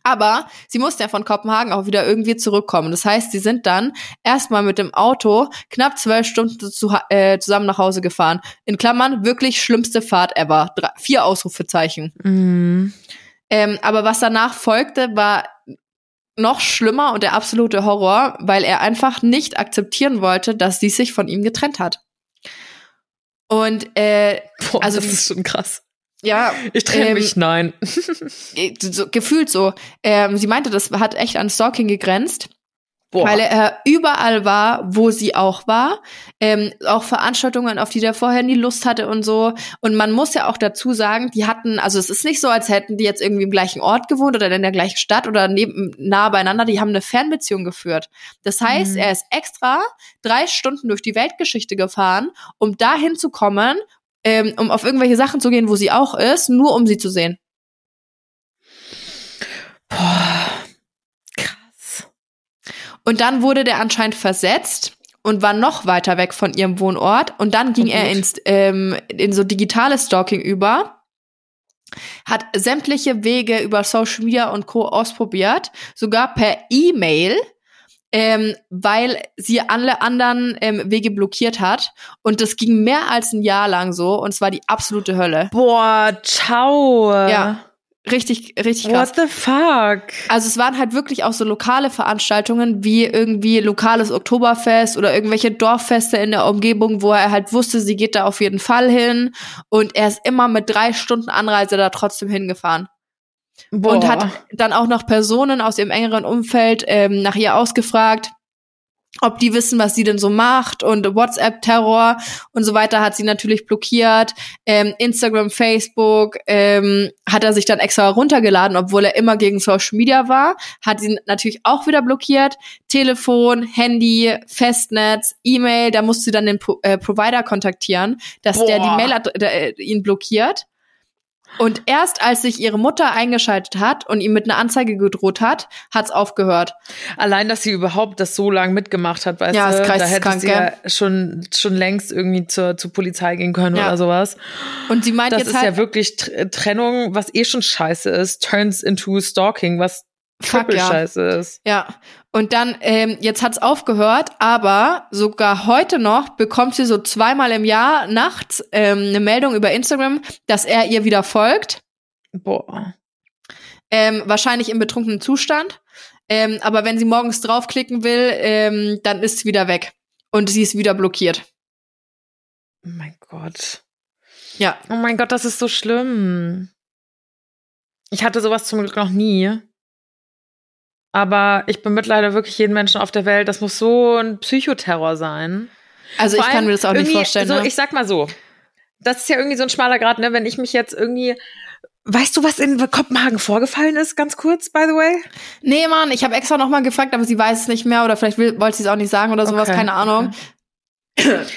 Aber sie musste ja von Kopenhagen auch wieder irgendwie zurückkommen. Das heißt, sie sind dann erstmal mit dem Auto knapp zwölf Stunden zu, äh, zusammen nach Hause gefahren. In Klammern, wirklich schlimmste Fahrt ever. Drei, vier Ausrufezeichen. Mm. Ähm, aber was danach folgte, war noch schlimmer und der absolute Horror, weil er einfach nicht akzeptieren wollte, dass sie sich von ihm getrennt hat. Und äh, Boah, Also das ist schon krass. ja, Ich trenne Ähm, mich, nein. äh, so, gefühlt so. Ähm, sie meinte, das hat echt an Stalking gegrenzt. Boah. Weil er überall war, wo sie auch war. Ähm, auch Veranstaltungen, auf die der vorher nie Lust hatte und so. Und man muss ja auch dazu sagen, die hatten, also es ist nicht so, als hätten die jetzt irgendwie im gleichen Ort gewohnt oder in der gleichen Stadt oder neben, nah beieinander. Die haben eine Fernbeziehung geführt. Das heißt, Mhm. er ist extra drei Stunden durch die Weltgeschichte gefahren, um dahin zu kommen, ähm, um auf irgendwelche Sachen zu gehen, wo sie auch ist, nur um sie zu sehen. Boah. Und dann wurde der anscheinend versetzt und war noch weiter weg von ihrem Wohnort. Und dann ging Oh, er ins, ähm, in so digitales Stalking über, hat sämtliche Wege über Social Media und Co. ausprobiert, sogar per E-Mail, ähm, weil sie alle anderen ähm, Wege blockiert hat. Und das ging mehr als ein Jahr lang so. Und es war die absolute Hölle. Boah, ciao. Ja. Richtig, richtig krass. What the fuck? Also es waren halt wirklich auch so lokale Veranstaltungen wie irgendwie lokales Oktoberfest oder irgendwelche Dorffeste in der Umgebung, wo er halt wusste, sie geht da auf jeden Fall hin und er ist immer mit drei Stunden Anreise da trotzdem hingefahren Boah. und hat dann auch noch Personen aus ihrem engeren Umfeld ähm, nach ihr ausgefragt, ob die wissen, was sie denn so macht und WhatsApp-Terror und so weiter hat sie natürlich blockiert. Ähm, Instagram, Facebook ähm, hat er sich dann extra runtergeladen, obwohl er immer gegen Social Media war. Hat sie natürlich auch wieder blockiert. Telefon, Handy, Festnetz, E-Mail, da musste sie dann den Pro äh, Provider kontaktieren, dass der die Boah. Mail äh, ihn blockiert. Und erst als sich ihre Mutter eingeschaltet hat und ihm mit einer Anzeige gedroht hat, hat's aufgehört. Allein, dass sie überhaupt das so lange mitgemacht hat, weißt Ja, du, da hätte sie ja schon, schon längst irgendwie zur, zur Polizei gehen können Ja. oder sowas. Und sie meint Das jetzt ist halt, ja wirklich Tr- Trennung, was eh schon scheiße ist, turns into stalking, was Fuck, ja. scheiße ist. Ja, und dann, ähm, jetzt hat's aufgehört, aber sogar heute noch bekommt sie so zweimal im Jahr nachts ähm, eine Meldung über Instagram, dass er ihr wieder folgt. Boah. Ähm, wahrscheinlich im betrunkenen Zustand. Ähm, aber wenn sie morgens draufklicken will, ähm, dann ist sie wieder weg. Und sie ist wieder blockiert. Oh mein Gott. Ja. Oh mein Gott, das ist so schlimm. Ich hatte sowas zum Glück noch nie. Aber ich bemitleide wirklich jeden Menschen auf der Welt. Das muss so ein Psychoterror sein. Also Vor ich kann mir das auch nicht vorstellen. So, ne? Ich sag mal so, das ist ja irgendwie so ein schmaler Grad, ne? Wenn ich mich jetzt irgendwie, weißt du, was in Kopenhagen vorgefallen ist? Ganz kurz, by the way. Nee, Mann, ich habe extra nochmal gefragt, aber sie weiß es nicht mehr oder vielleicht will, wollte sie es auch nicht sagen oder sowas, Okay, keine Ahnung.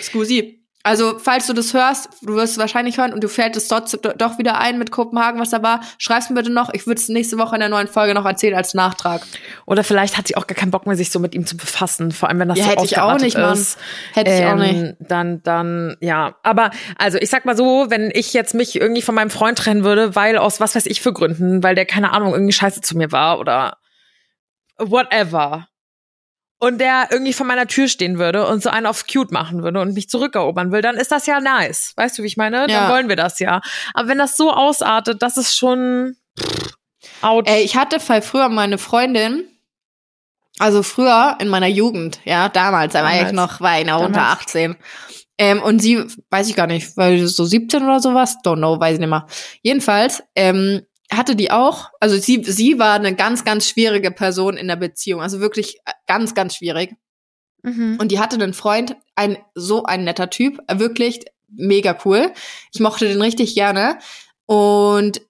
Scusi. Also, falls du das hörst, du wirst es wahrscheinlich hören und du fällt es dort do- doch wieder ein mit Kopenhagen, was da war, schreib's mir bitte noch. Ich würde es nächste Woche in der neuen Folge noch erzählen als Nachtrag. Oder vielleicht hat sie auch gar keinen Bock mehr, sich so mit ihm zu befassen. Vor allem, wenn das Ja, so hätte ich auch nicht, Mann. ist. Hätte ich auch nicht. Ähm, Dann, dann, ja. Aber, also, ich sag mal so, wenn ich jetzt mich irgendwie von meinem Freund trennen würde, weil aus was weiß ich für Gründen, weil der, keine Ahnung, irgendwie scheiße zu mir war oder whatever. Und der irgendwie vor meiner Tür stehen würde und so einen auf cute machen würde und mich zurückerobern will, dann ist das ja nice. Weißt du, wie ich meine? Dann Ja. wollen wir das ja. Aber wenn das so ausartet, das ist schon, ouch. Ey, ich hatte fall früher meine Freundin, also früher in meiner Jugend, ja, damals, da war ich Damals. noch, war ich noch unter Damals. 18. Ähm, und sie, weiß ich gar nicht, weil so 17 oder sowas, don't know, weiß ich nicht mehr. Jedenfalls, ähm, hatte die auch, also sie, sie war eine ganz, ganz schwierige Person in der Beziehung, also wirklich äh, ganz, ganz schwierig. Mhm. Und die hatte einen Freund, ein so ein netter Typ, wirklich mega cool. Ich mochte den richtig gerne. Und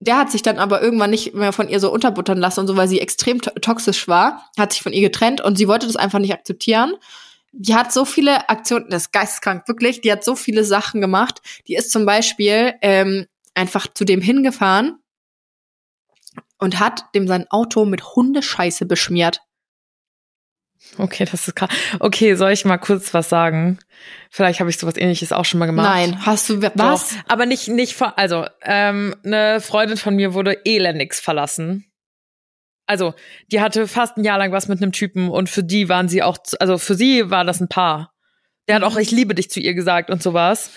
der hat sich dann aber irgendwann nicht mehr von ihr so unterbuttern lassen und so, weil sie extrem to toxisch war, hat sich von ihr getrennt und sie wollte das einfach nicht akzeptieren. Die hat so viele Aktionen, das ist geisteskrank, wirklich, die hat so viele Sachen gemacht. Die ist zum Beispiel ähm, einfach zu dem hingefahren und hat dem sein Auto mit Hundescheiße beschmiert. Okay, das ist krass. Okay, soll ich mal kurz was sagen? Vielleicht habe ich sowas ähnliches auch schon mal gemacht. Nein, hast du was? Doch, aber nicht nicht vor, also ähm, eine Freundin von mir wurde elendigst verlassen. Also, die hatte fast ein Jahr lang was mit einem Typen und für die waren sie auch, also für sie war das ein Paar. Der hat auch ich liebe dich zu ihr gesagt und sowas.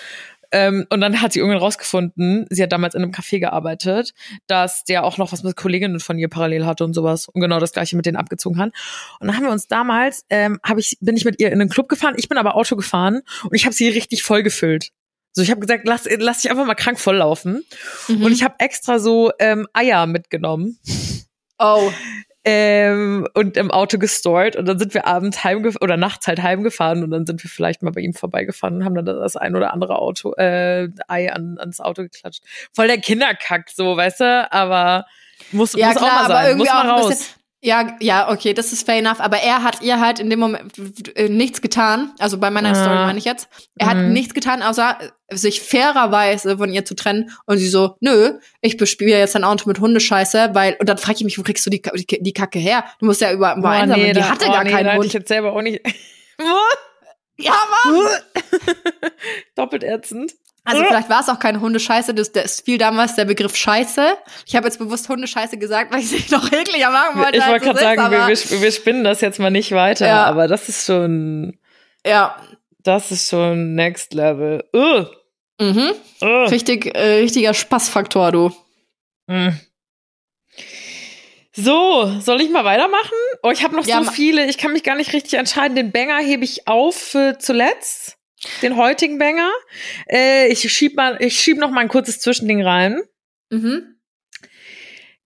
Ähm, und dann hat sie irgendwann rausgefunden, sie hat damals in einem Café gearbeitet, dass der auch noch was mit Kolleginnen von ihr parallel hatte und sowas und genau das gleiche mit denen abgezogen hat. Und dann haben wir uns damals, ähm, hab ich, bin ich mit ihr in den Club gefahren, ich bin aber Auto gefahren und ich habe sie richtig voll gefüllt. So, ich habe gesagt, lass, lass dich einfach mal krank volllaufen. Mhm. Und ich habe extra so ähm, Eier mitgenommen oh, ähm, und im Auto gestort. Und dann sind wir abends heimge oder nachts halt heimgefahren und dann sind wir vielleicht mal bei ihm vorbeigefahren und haben dann das ein oder andere Auto, äh, Ei an, ans Auto geklatscht. Voll der Kinderkack, so, weißt du? Aber muss, Ja, muss klar, auch mal aber sein. irgendwie Muss mal raus. bisschen- Ja, ja, okay, das ist fair enough. Aber er hat ihr halt in dem Moment äh, nichts getan. Also bei meiner Ja. Story meine ich jetzt. Er hat Mhm. nichts getan, außer sich fairerweise von ihr zu trennen. Und sie so, nö, ich bespiele jetzt dein Auto mit Hundescheiße, weil, und dann frage ich mich, wo kriegst du die, die, die Kacke her? Du musst ja über, über Boah, einsammeln. die da- hatte oh, gar nee, keinen da Hund. ich jetzt selber auch nicht. Ja, Mann! Doppelt ätzend. Also vielleicht war es auch keine Hundescheiße, das, das fiel damals der Begriff Scheiße. Ich habe jetzt bewusst Hundescheiße gesagt, weil ich sie noch ekliger machen wollte. Ich wollte gerade es sagen, wir, wir, wir spinnen das jetzt mal nicht weiter, Ja. aber das ist schon, Ja. das ist schon Next Level. Uh, Mhm. uh. Richtig, äh, richtiger Spaßfaktor, du. Mm. So, soll ich mal weitermachen? Oh, ich habe noch Ja, so viele. Ich kann mich gar nicht richtig entscheiden. Den Banger hebe ich auf für zuletzt. Den heutigen Banger. Äh, ich schieb mal, ich schieb noch mal ein kurzes Zwischending rein. Mhm.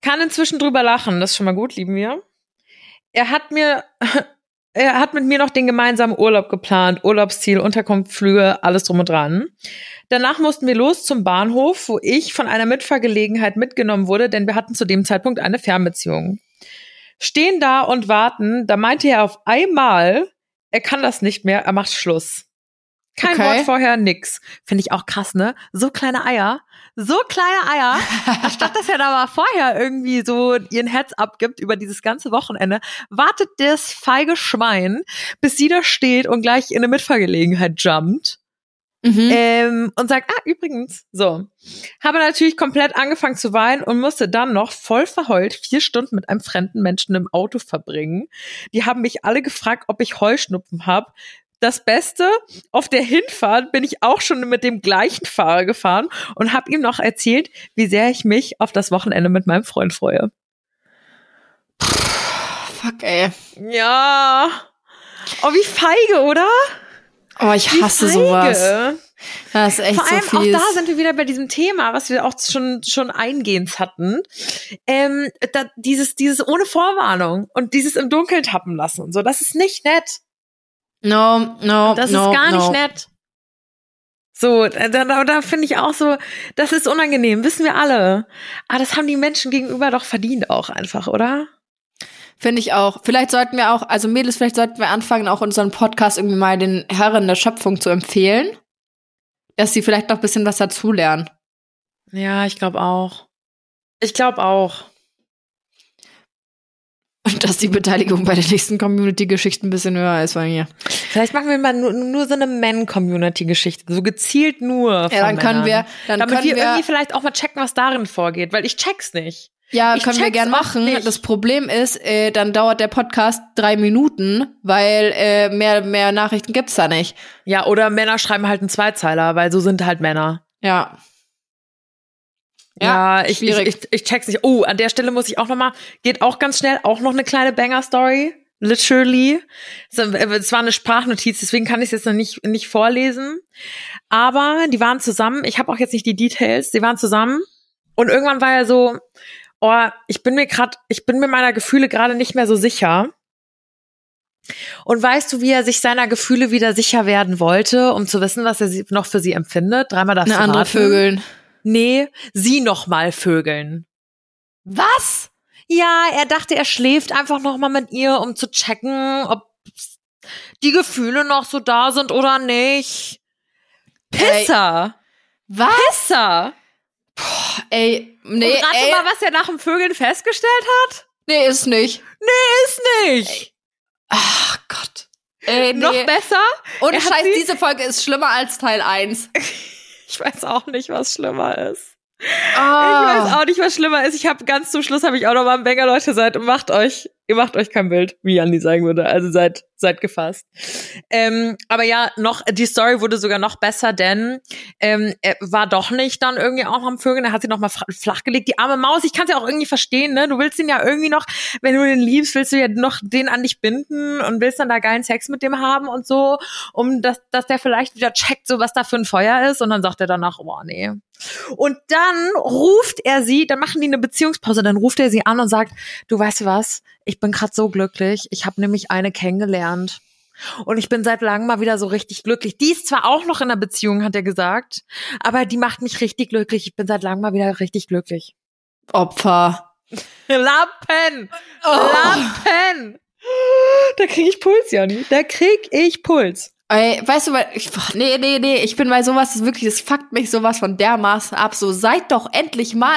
Kann inzwischen drüber lachen. Das ist schon mal gut, lieben wir. Er hat mir, er hat mit mir noch den gemeinsamen Urlaub geplant. Urlaubsziel, Unterkunftsflüge, alles drum und dran. Danach mussten wir los zum Bahnhof, wo ich von einer Mitfahrgelegenheit mitgenommen wurde, denn wir hatten zu dem Zeitpunkt eine Fernbeziehung. Stehen da und warten, da meinte er auf einmal, er kann das nicht mehr, er macht Schluss. Kein Okay. Wort vorher, nix. Finde ich auch krass, ne? So kleine Eier. So kleine Eier. Anstatt dass er da mal vorher irgendwie so ihren Herz abgibt über dieses ganze Wochenende, wartet das feige Schwein, bis sie da steht und gleich in eine Mitfahrgelegenheit jumpt. Mhm. Ähm, und sagt, ah, übrigens, so. Habe natürlich komplett angefangen zu weinen und musste dann noch voll verheult vier Stunden mit einem fremden Menschen im Auto verbringen. Die haben mich alle gefragt, ob ich Heuschnupfen habe. Das Beste, auf der Hinfahrt bin ich auch schon mit dem gleichen Fahrer gefahren und habe ihm noch erzählt, wie sehr ich mich auf das Wochenende mit meinem Freund freue. Fuck, ey. Ja. Oh, wie feige, oder? Oh, ich Wie hasse feige. sowas. Das ist echt Vor allem so auch da sind wir wieder bei diesem Thema, was wir auch schon schon eingehend hatten. Ähm, da, dieses dieses ohne Vorwarnung und dieses im Dunkeln tappen lassen und so, das ist nicht nett. No, no, Das no, ist gar no. nicht nett. So, da, da, da finde ich auch so, das ist unangenehm, wissen wir alle. Aber das haben die Menschen gegenüber doch verdient auch einfach, oder? Finde ich auch. Vielleicht sollten wir auch, also Mädels, vielleicht sollten wir anfangen, auch unseren Podcast irgendwie mal den Herren der Schöpfung zu empfehlen. Dass sie vielleicht noch ein bisschen was dazulernen. Ja, ich glaube auch. Ich glaube auch. Und dass die Beteiligung bei der nächsten Community-Geschichte ein bisschen höher ist bei mir. Vielleicht machen wir mal nur, nur so eine Men-Community-Geschichte, so gezielt nur. Ja, dann können Männern. wir, dann Damit können wir, wir, irgendwie vielleicht auch mal checken, was darin vorgeht, weil ich check's nicht. ja, ich können wir gern machen. nicht. Das Problem ist, äh, dann dauert der Podcast drei Minuten, weil äh, mehr, mehr Nachrichten gibt's da nicht. Ja, oder Männer schreiben halt einen Zweizeiler, weil so sind halt Männer. Ja. Ja, Ja, ich, ich, schwierig. ich, ich check's nicht. Oh, an der Stelle muss ich auch noch mal, geht auch ganz schnell, auch noch eine kleine Banger-Story. Literally. Es es war eine Sprachnotiz, deswegen kann ich es jetzt noch nicht, nicht vorlesen. Aber die waren zusammen. Ich habe auch jetzt nicht die Details. Die waren zusammen. Und irgendwann war er so, oh, ich bin mir gerade, ich bin mir meiner Gefühle gerade nicht mehr so sicher. Und weißt du, wie er sich seiner Gefühle wieder sicher werden wollte, um zu wissen, was er sie- noch für sie empfindet? Dreimal darfst Eine du andere raten. Vögeln. Nee, sie noch mal vögeln. Was? Ja, er dachte, er schläft einfach noch mal mit ihr, um zu checken, ob die Gefühle noch so da sind oder nicht. Pisser. Was? Pisser. Ey, nee, Und rate ey, mal, was er nach dem Vögeln festgestellt hat? nee, ist nicht. Ist nicht. Ach Gott. Ey, nee. Noch besser? Und Scheiß, diese Folge ist schlimmer als Teil 1. Ich weiß auch nicht, was schlimmer ist. Ich Ah. weiß auch nicht, was schlimmer ist. Ich habe ganz zum Schluss habe ich auch noch mal einen Banger, Leute, seid macht euch, ihr macht euch kein Bild, wie Andi sagen würde. Also seid seid gefasst. Ähm, aber ja, noch die Story wurde sogar noch besser, denn ähm, er war doch nicht dann irgendwie auch am Vögeln. Er hat sie noch mal flachgelegt. Die arme Maus. Ich kann ja auch irgendwie verstehen, ne? Du willst ihn ja irgendwie noch, wenn du den liebst, willst du ja noch den an dich binden und willst dann da geilen Sex mit dem haben und so, um dass dass der vielleicht wieder checkt, so was da für ein Feuer ist. Und dann sagt er danach, oh nee, und dann ruft er sie, dann machen die eine Beziehungspause, dann ruft er sie an und sagt, du weißt was, ich bin gerade so glücklich, ich habe nämlich eine kennengelernt. Und ich bin seit langem mal wieder so richtig glücklich. Die ist zwar auch noch in einer Beziehung, hat er gesagt, aber die macht mich richtig glücklich. Ich bin seit langem mal wieder richtig glücklich. Opfer. Lappen! Oh. Lappen! Da krieg ich Puls, Janni. Da krieg ich Puls. Ey, weißt du, weil ich, nee, nee, nee, ich bin bei sowas, das wirklich, das fuckt mich sowas von dermaßen ab. So, seid doch endlich mal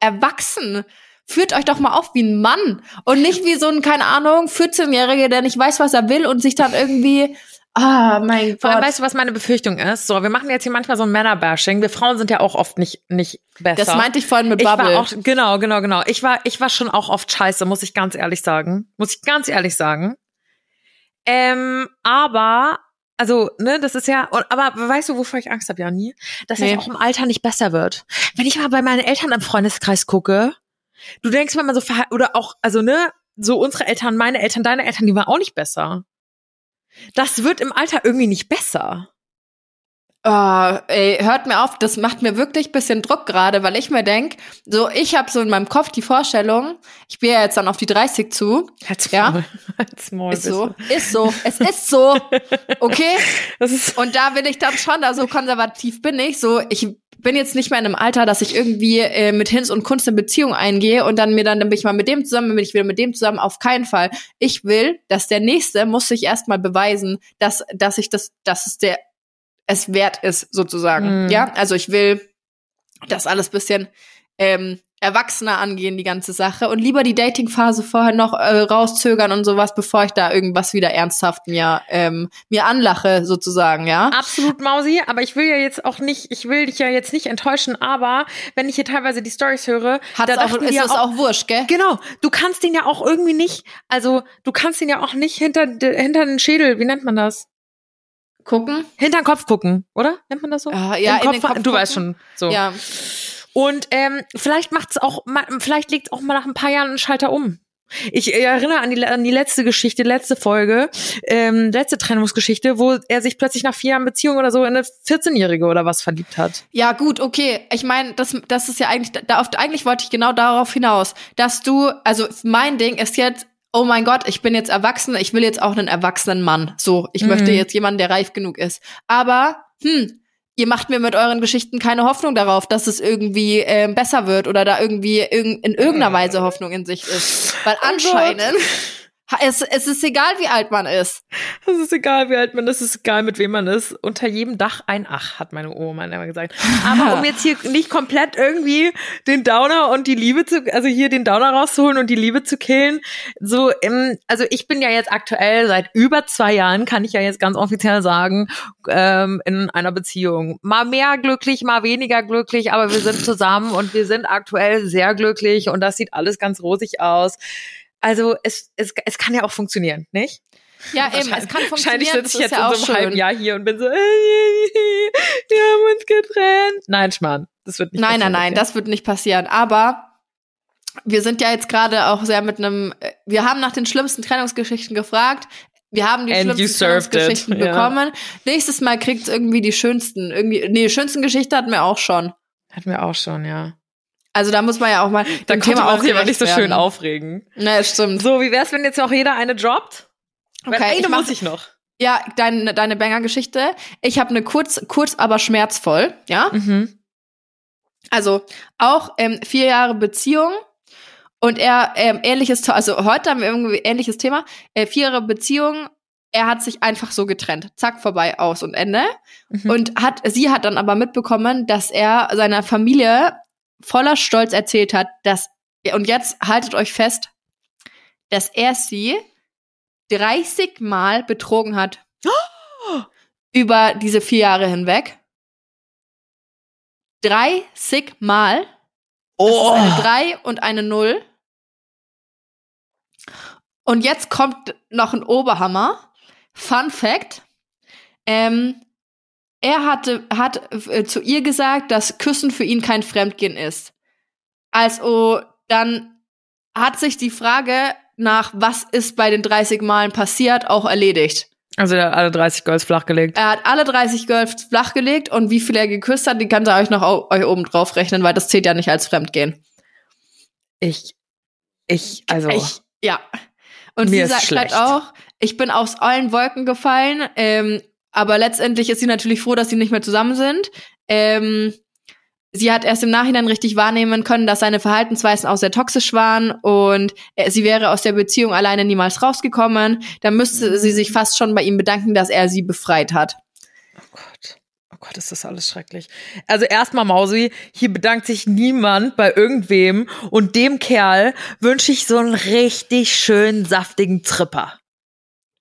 erwachsen. Führt euch doch mal auf wie ein Mann und nicht wie so ein, keine Ahnung, 14-Jähriger, der nicht weiß, was er will und sich dann irgendwie, ah, mein Vor allem, Gott. weißt du, was meine Befürchtung ist? So, wir machen jetzt hier manchmal so ein Männerbashing. Wir Frauen sind ja auch oft nicht, nicht besser. Das meinte ich vorhin mit ich Bubble. war auch, genau, genau, genau. Ich war, ich war schon auch oft scheiße, muss ich ganz ehrlich sagen. Muss ich ganz ehrlich sagen. Ähm, aber, also, ne, das ist ja, aber weißt du, wovor ich Angst habe, Jani? Dass Nee. es auch im Alter nicht besser wird. Wenn ich mal bei meinen Eltern im Freundeskreis gucke, du denkst wenn man so, oder auch, also, ne, so unsere Eltern, meine Eltern, deine Eltern, die waren auch nicht besser. Das wird im Alter irgendwie nicht besser. Oh, ey, hört mir auf, das macht mir wirklich bisschen Druck gerade, weil ich mir denk, so ich habe so in meinem Kopf die Vorstellung, ich bin ja jetzt dann auf die 30 zu. Halt's Ja. Maul. Halt's Maul, Ist so, ist so, es ist so. Okay? Ist Und da bin ich dann schon, da so konservativ bin ich, so ich bin jetzt nicht mehr in einem Alter, dass ich irgendwie äh, mit Hinz und Kunst eine Beziehung eingehe und dann mir dann, dann bin ich mal mit dem zusammen, dann bin ich wieder mit dem zusammen, auf keinen Fall. Ich will, dass der Nächste muss sich erstmal beweisen, dass, dass ich das, dass es der, es wert ist, sozusagen. Mhm. Ja, also ich will das alles bisschen ähm, erwachsener angehen, die ganze Sache. Und lieber die Dating-Phase vorher noch äh, rauszögern und sowas, bevor ich da irgendwas wieder ernsthaft mir, ähm, mir anlache, sozusagen, ja. Absolut Mausi, aber ich will ja jetzt auch nicht, ich will dich ja jetzt nicht enttäuschen, aber wenn ich hier teilweise die Stories höre, Hat's da auch, ist ja es auch wurscht, gell? Genau, du kannst den ja auch irgendwie nicht, also du kannst den ja auch nicht hinter hinter den Schädel, wie nennt man das? Gucken. Hinter den Kopf gucken, oder? Nennt man das so? Ah, ja, den Kopf du weißt gucken. schon, so. Ja. Und ähm, vielleicht macht's auch, vielleicht legt's auch mal nach ein paar Jahren einen Schalter um. Ich erinnere an die, an die letzte Geschichte, letzte Folge, ähm, letzte Trennungsgeschichte, wo er sich plötzlich nach vier Jahren Beziehung oder so in eine 14-Jährige oder was verliebt hat. Ja, gut, okay. Ich meine, das, das ist ja eigentlich, da, eigentlich wollte ich genau darauf hinaus, dass du, also mein Ding ist jetzt, oh mein Gott, ich bin jetzt erwachsen, ich will jetzt auch einen erwachsenen Mann. So, ich Mhm. möchte jetzt jemanden, der reif genug ist. Aber, hm, ihr macht mir mit euren Geschichten keine Hoffnung darauf, dass es irgendwie ähm, besser wird oder da irgendwie irg in irgendeiner Weise Hoffnung in sich ist. Weil Oh anscheinend, es, es ist egal, wie alt man ist. Das ist egal, wie alt man ist, es ist egal, mit wem man ist. Unter jedem Dach ein Ach, hat meine Oma immer gesagt. Aber um jetzt hier nicht komplett irgendwie den Downer und die Liebe zu, also hier den Downer rauszuholen und die Liebe zu killen, so, ähm, also ich bin ja jetzt aktuell seit über zwei Jahren, kann ich ja jetzt ganz offiziell sagen, ähm, in einer Beziehung. Mal mehr glücklich, mal weniger glücklich, aber wir sind zusammen und wir sind aktuell sehr glücklich und das sieht alles ganz rosig aus. Also es, es, es kann ja auch funktionieren, nicht? Ja, eben, es kann Wahrscheinlich funktionieren, sitze das ich jetzt ja in auch so einem halben. Jahr hier und bin so, wir haben uns getrennt. Nein, Schmarrn, das wird nicht Nein, nein, nein, das wird nicht passieren. Aber wir sind ja jetzt gerade auch sehr mit einem, äh, wir haben nach den schlimmsten Trennungsgeschichten gefragt. Wir haben die And schlimmsten served it, Trennungsgeschichten ja. bekommen. Nächstes Mal kriegt's irgendwie die schönsten, irgendwie, nee, die schönsten Geschichte hatten wir auch schon. Hatten wir auch schon, ja. Also da muss man ja auch mal Da konnte Thema man auch gerecht nicht so schön werden. aufregen. Na, stimmt. So, wie wär's, wenn jetzt auch jeder eine droppt? Weil Okay, eine ich muss ich noch. Ja, deine, deine Banger-Geschichte. Ich habe eine kurz, kurz, aber schmerzvoll, ja? Mhm. Also auch ähm, vier Jahre Beziehung und er ähm, ähnliches, also heute haben wir irgendwie ähnliches Thema. Äh, vier Jahre Beziehung, er hat sich einfach so getrennt, zack vorbei aus und Ende. Mhm. Und hat, sie hat dann aber mitbekommen, dass er seiner Familie voller Stolz erzählt hat, dass und jetzt haltet euch fest, dass er sie 30 Mal betrogen hat über diese vier Jahre hinweg. 30 Mal. Oh. eine 3 und eine 0. Und jetzt kommt noch ein Oberhammer. Fun Fact. Ähm, er hatte, hat äh, zu ihr gesagt, dass Küssen für ihn kein Fremdgehen ist. Also dann hat sich die Frage nach, was ist bei den 30 Malen passiert, auch erledigt. Also der hat alle 30 Girls flachgelegt. Er hat alle 30 Girls flachgelegt und wie viel er geküsst hat, die kann er euch noch euch oben drauf rechnen, weil das zählt ja nicht als Fremdgehen. Ich, ich, also. Ich, ja. Und Mir sie sagt, schreibt auch, ich bin aus allen Wolken gefallen, ähm, aber letztendlich ist sie natürlich froh, dass sie nicht mehr zusammen sind. Ähm, sie hat erst im Nachhinein richtig wahrnehmen können, dass seine Verhaltensweisen auch sehr toxisch waren und er, sie wäre aus der Beziehung alleine niemals rausgekommen. Da müsste sie sich fast schon bei ihm bedanken, dass er sie befreit hat. Oh Gott. Oh Gott, ist das alles schrecklich. Also erstmal, Mausi, hier bedankt sich niemand bei irgendwem und dem Kerl wünsche ich so einen richtig schönen, saftigen Tripper.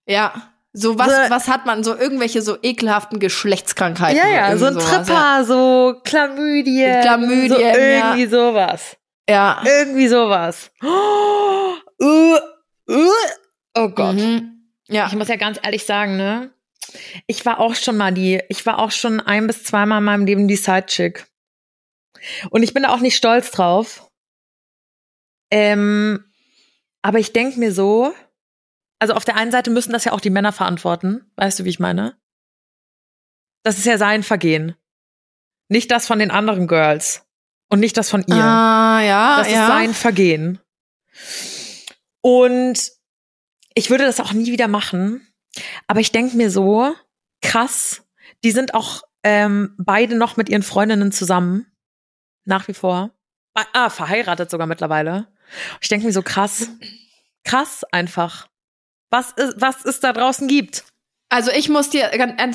Ja. So was, So- was hat man? So irgendwelche so ekelhaften Geschlechtskrankheiten. Ja, ja, so ein sowas, Tripper, so Chlamydien. Chlamydien, so ja. irgendwie sowas. Ja. Irgendwie sowas. Oh, uh, uh. oh Gott. Mhm. Ja. Ich muss ja ganz ehrlich sagen, ne? Ich war auch schon mal die, ich war auch schon ein bis zweimal in meinem Leben die Sidechick. Und ich bin da auch nicht stolz drauf. Ähm, aber ich denk mir so, also auf der einen Seite müssen das ja auch die Männer verantworten. Weißt du, wie ich meine? Das ist ja sein Vergehen. Nicht das von den anderen Girls. Und nicht das von ihr. Ah, ja, Das ja. ist sein Vergehen. Und ich würde das auch nie wieder machen. Aber ich denke mir so, krass, die sind auch ähm, beide noch mit ihren Freundinnen zusammen. Nach wie vor. Ah, Ah, verheiratet sogar mittlerweile. Ich denke mir so, krass. Krass einfach. Was, ist, was es da draußen gibt. Also ich muss dir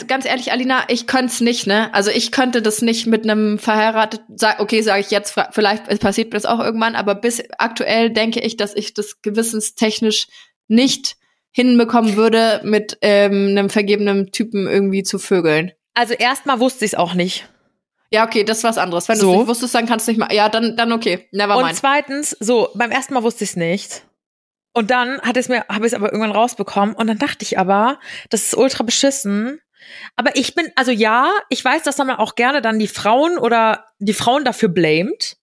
ganz, ehrlich, Alina, ich könnte es nicht, ne? Also ich könnte das nicht mit einem verheiratet, sag, okay, sage ich jetzt, vielleicht passiert mir das auch irgendwann, aber bis aktuell denke ich, dass ich das gewissenstechnisch nicht hinbekommen würde, mit ähm, einem vergebenen Typen irgendwie zu vögeln. Also erstmal wusste ich es auch nicht. Ja, okay, das ist was anderes. Wenn du So. es nicht wusstest, dann kannst du nicht mal. Ja, dann, dann okay. Never Und mind. zweitens, so, beim ersten Mal wusste ich es nicht. Und dann hat es mir, habe ich es aber irgendwann rausbekommen. Und dann dachte ich aber, das ist ultra beschissen. Aber ich bin, also ja, ich weiß, dass man auch gerne dann die Frauen oder die Frauen dafür blamet.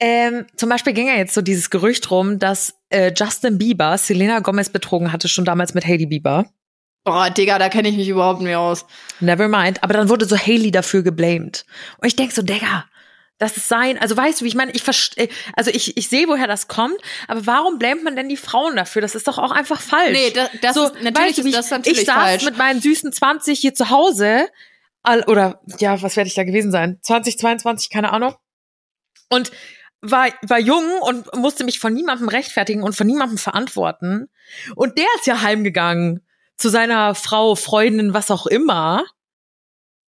Ähm, zum Beispiel ging ja jetzt so dieses Gerücht rum, dass äh, Justin Bieber Selena Gomez betrogen hatte, schon damals mit Hailey Bieber. Boah, Digga, da kenne ich mich überhaupt nicht aus. Never mind. Aber dann wurde so Haley dafür geblamed. Und ich denk so, Digga, das ist sein. Also weißt du, wie ich meine, ich verstehe, also ich, ich sehe, woher das kommt, aber warum blamet man denn die Frauen dafür? Das ist doch auch einfach falsch. Nee, das, das so, ist natürlich weißt du, ist das ich, natürlich ich saß falsch. mit meinen süßen 20 hier zu Hause, all- oder ja, was werde ich da gewesen sein? 20, 22, keine Ahnung. Und war, war jung und musste mich von niemandem rechtfertigen und von niemandem verantworten. Und der ist ja heimgegangen zu seiner Frau, Freundin, was auch immer.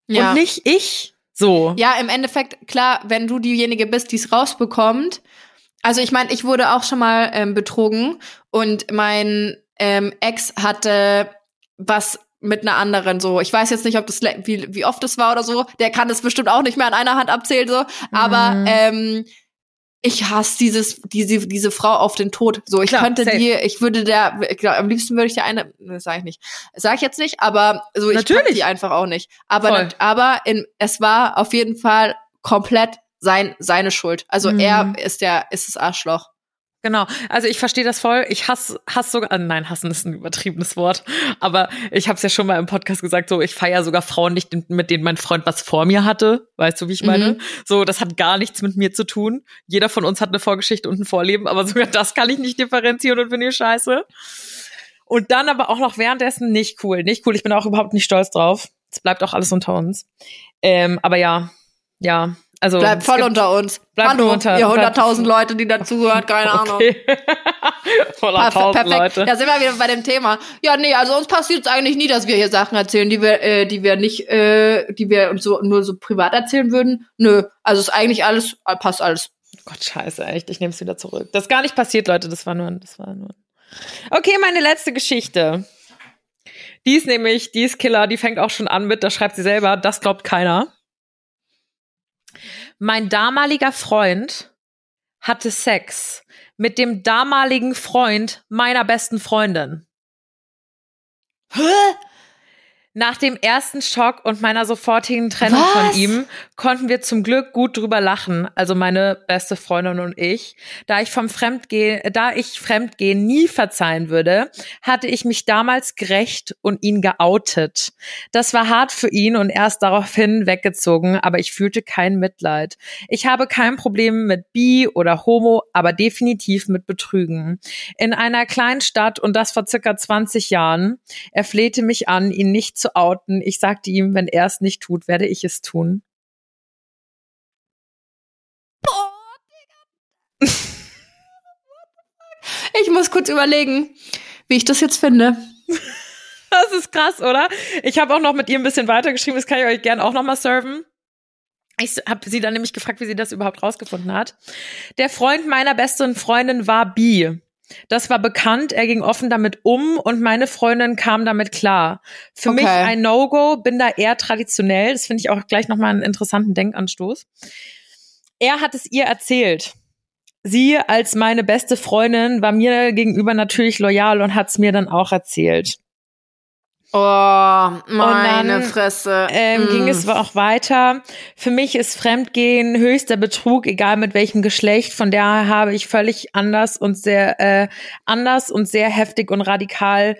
ja. Und nicht ich. So. Ja, im Endeffekt, klar, wenn du diejenige bist, die es rausbekommt. Also ich meine, ich wurde auch schon mal ähm, betrogen und mein ähm, Ex hatte was mit einer anderen so. Ich weiß jetzt nicht, ob das wie, wie oft das war oder so. Der kann das bestimmt auch nicht mehr an einer Hand abzählen so. Aber Mhm. ähm, ich hasse dieses diese diese Frau auf den Tod. So, ich Klar, könnte safe. die, ich würde der, ich glaub, am liebsten würde ich der eine, das sage ich nicht, sage ich jetzt nicht, aber so ich Natürlich. die einfach auch nicht. Aber Voll. aber in, es war auf jeden Fall komplett sein seine Schuld. Also Mhm. er ist der ist das Arschloch. Genau. Also ich verstehe das voll. Ich hasse, hasse sogar, äh, nein, hassen ist ein übertriebenes Wort. Aber ich habe es ja schon mal im Podcast gesagt, so ich feiere sogar Frauen nicht, mit denen mein Freund was vor mir hatte. Weißt du, wie ich meine? Mhm. So, das hat gar nichts mit mir zu tun. Jeder von uns hat eine Vorgeschichte und ein Vorleben, aber sogar das kann ich nicht differenzieren und finde ich scheiße. Und dann aber auch noch währenddessen nicht cool. Nicht cool. Ich bin auch überhaupt nicht stolz drauf. Es bleibt auch alles unter uns. Ähm, aber ja, ja. Also Bleibt voll unter uns. bleibt Hallo, unter- ihr bleibt- 100.000 Leute, die dazugehören, keine Ahnung. Okay. Tausend Perfekt. Leute. Da sind wir wieder bei dem Thema. Ja, nee, also uns passiert es eigentlich nie, dass wir hier Sachen erzählen, die wir, äh, die wir nicht, äh, die wir uns so nur so privat erzählen würden. Nö, also ist eigentlich alles, äh, passt alles. Gott, scheiße, echt, ich nehme es wieder zurück. Das ist gar nicht passiert, Leute, das war nur, das war nur. Okay, meine letzte Geschichte. Die ist nämlich, die ist Killer, die fängt auch schon an mit, da schreibt sie selber, das glaubt keiner. Mein damaliger Freund hatte Sex mit dem damaligen Freund meiner besten Freundin. Hä? Nach dem ersten Schock und meiner sofortigen Trennung Was? von ihm konnten wir zum Glück gut drüber lachen, also meine beste Freundin und ich. Da ich vom Fremdgehen, da ich Fremdgehen nie verzeihen würde, hatte ich mich damals gerecht und ihn geoutet. Das war hart für ihn und erst daraufhin weggezogen, aber ich fühlte kein Mitleid. Ich habe kein Problem mit Bi oder Homo, aber definitiv mit Betrügen. In einer kleinen Stadt und das vor circa 20 Jahren. Er flehte mich an, ihn nicht zu outen. Ich sagte ihm, wenn er es nicht tut, werde ich es tun. Ich muss kurz überlegen, wie ich das jetzt finde. Das ist krass, oder? Ich habe auch noch mit ihr ein bisschen weitergeschrieben, das kann ich euch gerne auch noch mal serven. Ich habe sie dann nämlich gefragt, wie sie das überhaupt rausgefunden hat. Der Freund meiner besten Freundin war bi. Das war bekannt, er ging offen damit um und meine Freundin kam damit klar. Für Okay. mich ein No-Go, bin da eher traditionell. Das finde ich auch gleich nochmal einen interessanten Denkanstoß. Er hat es ihr erzählt. Sie als meine beste Freundin war mir gegenüber natürlich loyal und hat es mir dann auch erzählt. Oh, meine dann, Fresse. Ähm, Mm. Ging es auch weiter. Für mich ist Fremdgehen höchster Betrug, egal mit welchem Geschlecht. Von daher habe ich völlig anders und sehr äh, anders und sehr heftig und radikal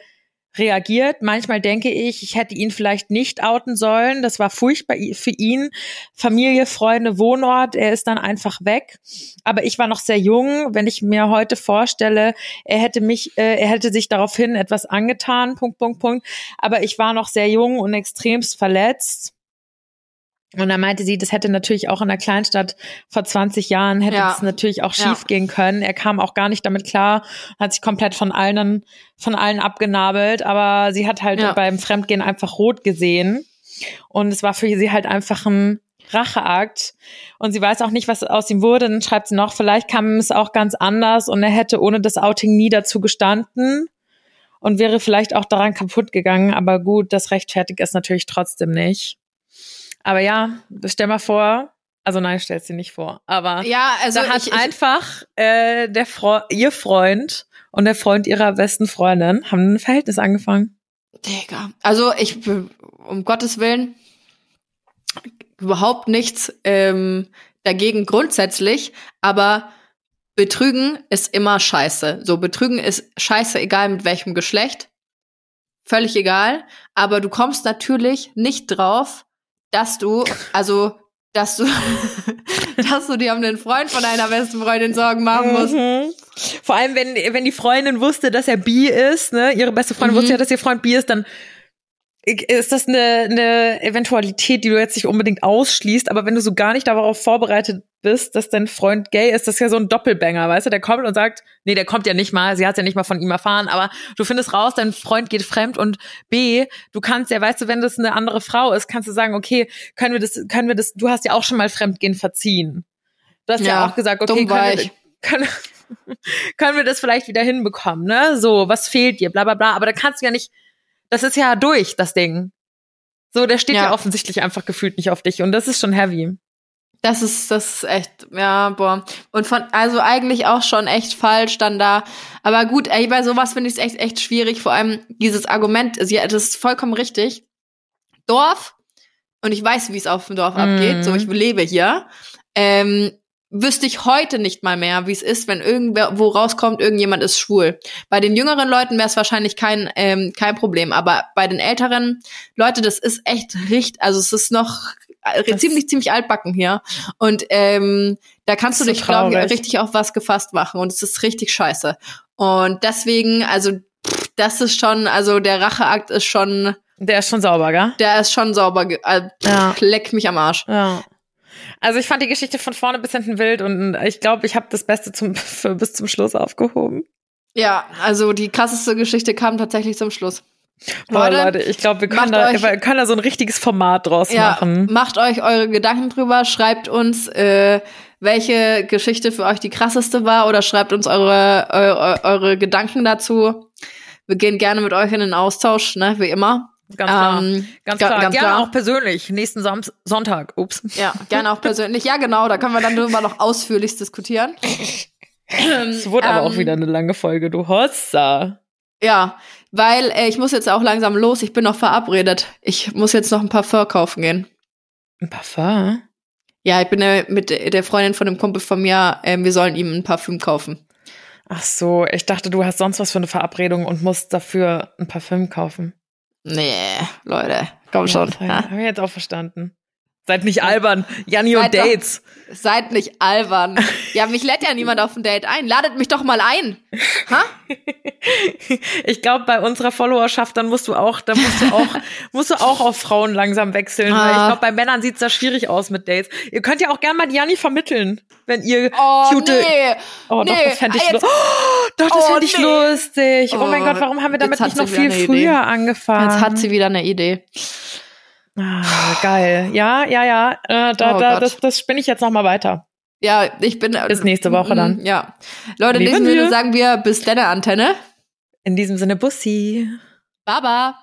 reagiert. Manchmal denke ich, ich hätte ihn vielleicht nicht outen sollen. Das war furchtbar für ihn. Familie, Freunde, Wohnort. Er ist dann einfach weg. Aber ich war noch sehr jung. Wenn ich mir heute vorstelle, er hätte mich, äh, er hätte sich daraufhin etwas angetan. Punkt, Punkt, Punkt. Aber ich war noch sehr jung und extremst verletzt. Und da meinte sie, das hätte natürlich auch in der Kleinstadt vor 20 Jahren hätte Ja. das natürlich auch Ja. schief gehen können. Er kam auch gar nicht damit klar, hat sich komplett von allen, von allen abgenabelt, aber sie hat halt Ja. beim Fremdgehen einfach rot gesehen. Und es war für sie halt einfach ein Racheakt. Und sie weiß auch nicht, was aus ihm wurde. Dann schreibt sie noch, vielleicht kam es auch ganz anders und er hätte ohne das Outing nie dazu gestanden und wäre vielleicht auch daran kaputt gegangen. Aber gut, das rechtfertigt es natürlich trotzdem nicht. Aber ja, stell mal vor, also nein, stell sie nicht vor, aber ja, also da hat ich, einfach äh, der Fre ihr Freund und der Freund ihrer besten Freundin haben ein Verhältnis angefangen. Digga. Also ich, um Gottes Willen, überhaupt nichts ähm, dagegen grundsätzlich, aber Betrügen ist immer scheiße. So, Betrügen ist scheiße, egal mit welchem Geschlecht. Völlig egal. Aber du kommst natürlich nicht drauf, dass du, also, dass du, dass du dir um den Freund von deiner besten Freundin Sorgen machen musst. Mhm. Vor allem, wenn, wenn die Freundin wusste, dass er bi ist, ne, ihre beste Freundin Mhm. wusste ja, dass ihr Freund bi ist, dann ist das eine, eine Eventualität, die du jetzt nicht unbedingt ausschließt, aber wenn du so gar nicht darauf vorbereitet bist, dass dein Freund gay ist, das ist ja so ein Doppelbanger, weißt du, der kommt und sagt, nee, der kommt ja nicht mal, sie hat ja nicht mal von ihm erfahren, aber du findest raus, dein Freund geht fremd und B, du kannst ja, weißt du, wenn das eine andere Frau ist, kannst du sagen, okay, können wir das, können wir das, du hast ja auch schon mal Fremdgehen verziehen. Du hast ja, Ja, auch gesagt, okay, können wir, können, können wir das vielleicht wieder hinbekommen, ne? So, was fehlt dir, bla bla bla. Aber da kannst du ja nicht, das ist ja durch, das Ding. So, der steht ja, Ja. offensichtlich einfach gefühlt nicht auf dich und das ist schon heavy. Das ist, das ist echt, ja, boah. Und von, also eigentlich auch schon echt falsch dann da. Aber gut, ey, bei sowas finde ich es echt, echt schwierig. Vor allem dieses Argument, sie, das ist vollkommen richtig. Dorf, und ich weiß, wie es auf dem Dorf Mhm. abgeht, so ich lebe hier, ähm, wüsste ich heute nicht mal mehr, wie es ist, wenn irgendwer wo rauskommt, irgendjemand ist schwul. Bei den jüngeren Leuten wäre es wahrscheinlich kein ähm, kein Problem, aber bei den älteren Leute, das ist echt richtig, also es ist noch äh, Das- ziemlich ziemlich altbacken hier und ähm, da kannst du So dich glaube ich richtig auf was gefasst machen und es ist richtig scheiße und deswegen also pff, das ist schon also der Racheakt ist schon Der ist schon sauber, gell? der ist schon sauber äh, pff, Ja. leck mich am Arsch Ja. Also ich fand die Geschichte von vorne bis hinten wild und ich glaube, ich habe das Beste zum, für, bis zum Schluss aufgehoben. Ja, also die krasseste Geschichte kam tatsächlich zum Schluss. Boah, Leute, Leute, ich glaube, wir können da, euch- wir können da so ein richtiges Format draus Ja, machen. macht euch eure Gedanken drüber, schreibt uns, äh, welche Geschichte für euch die krasseste war oder schreibt uns eure, eure, eure Gedanken dazu. Wir gehen gerne mit euch in den Austausch, ne, wie immer. Ganz klar. Ähm, ganz ga- klar. ganz Gerne klar. auch persönlich. Nächsten Sam Sonntag. Ups. Ja, gerne auch persönlich. Ja, genau, da können wir dann drüber noch ausführlich diskutieren. Es wurde aber auch Ähm, wieder eine lange Folge, du Hossa. Ja, weil äh, ich muss jetzt auch langsam los. Ich bin noch verabredet. Ich muss jetzt noch ein Parfum kaufen gehen. Ein Parfum? Ja, ich bin äh, mit der Freundin von einem Kumpel von mir. Äh, wir sollen ihm ein Parfüm kaufen. Ach so, ich dachte, du hast sonst was für eine Verabredung und musst dafür ein Parfüm kaufen. Nee, Leute, komm schon. Ja, Ja. Habe ich jetzt auch verstanden. Seid nicht albern. Janni und Seid doch- Dates. Seid nicht albern. Ja, mich lädt ja niemand auf ein Date ein. Ladet mich doch mal ein. Ha? Ich glaube, bei unserer Followerschaft, dann musst du auch, dann musst du auch, musst du auch auf Frauen langsam wechseln. Weil ich Ah. glaube, bei Männern sieht's da schwierig aus mit Dates. Ihr könnt ja auch gerne mal Janni vermitteln, wenn ihr Oh, cute. nee. Oh, doch, Nee, das fände ich, ah, jetzt- lu- oh, doch, das Oh, fände ich nee. lustig. Oh, mein Oh, Gott, warum haben wir damit nicht noch viel früher Idee. angefangen? Jetzt hat sie wieder eine Idee. Ah, geil. Ja, ja, ja. Äh, da, Oh da, Gott. das, das spinne ich jetzt noch mal weiter. Ja, ich bin. Bis nächste Woche dann. Mm, Ja. Leute, in diesem Sinne sagen wir bis deine Antenne. In diesem Sinne, Bussi. Baba.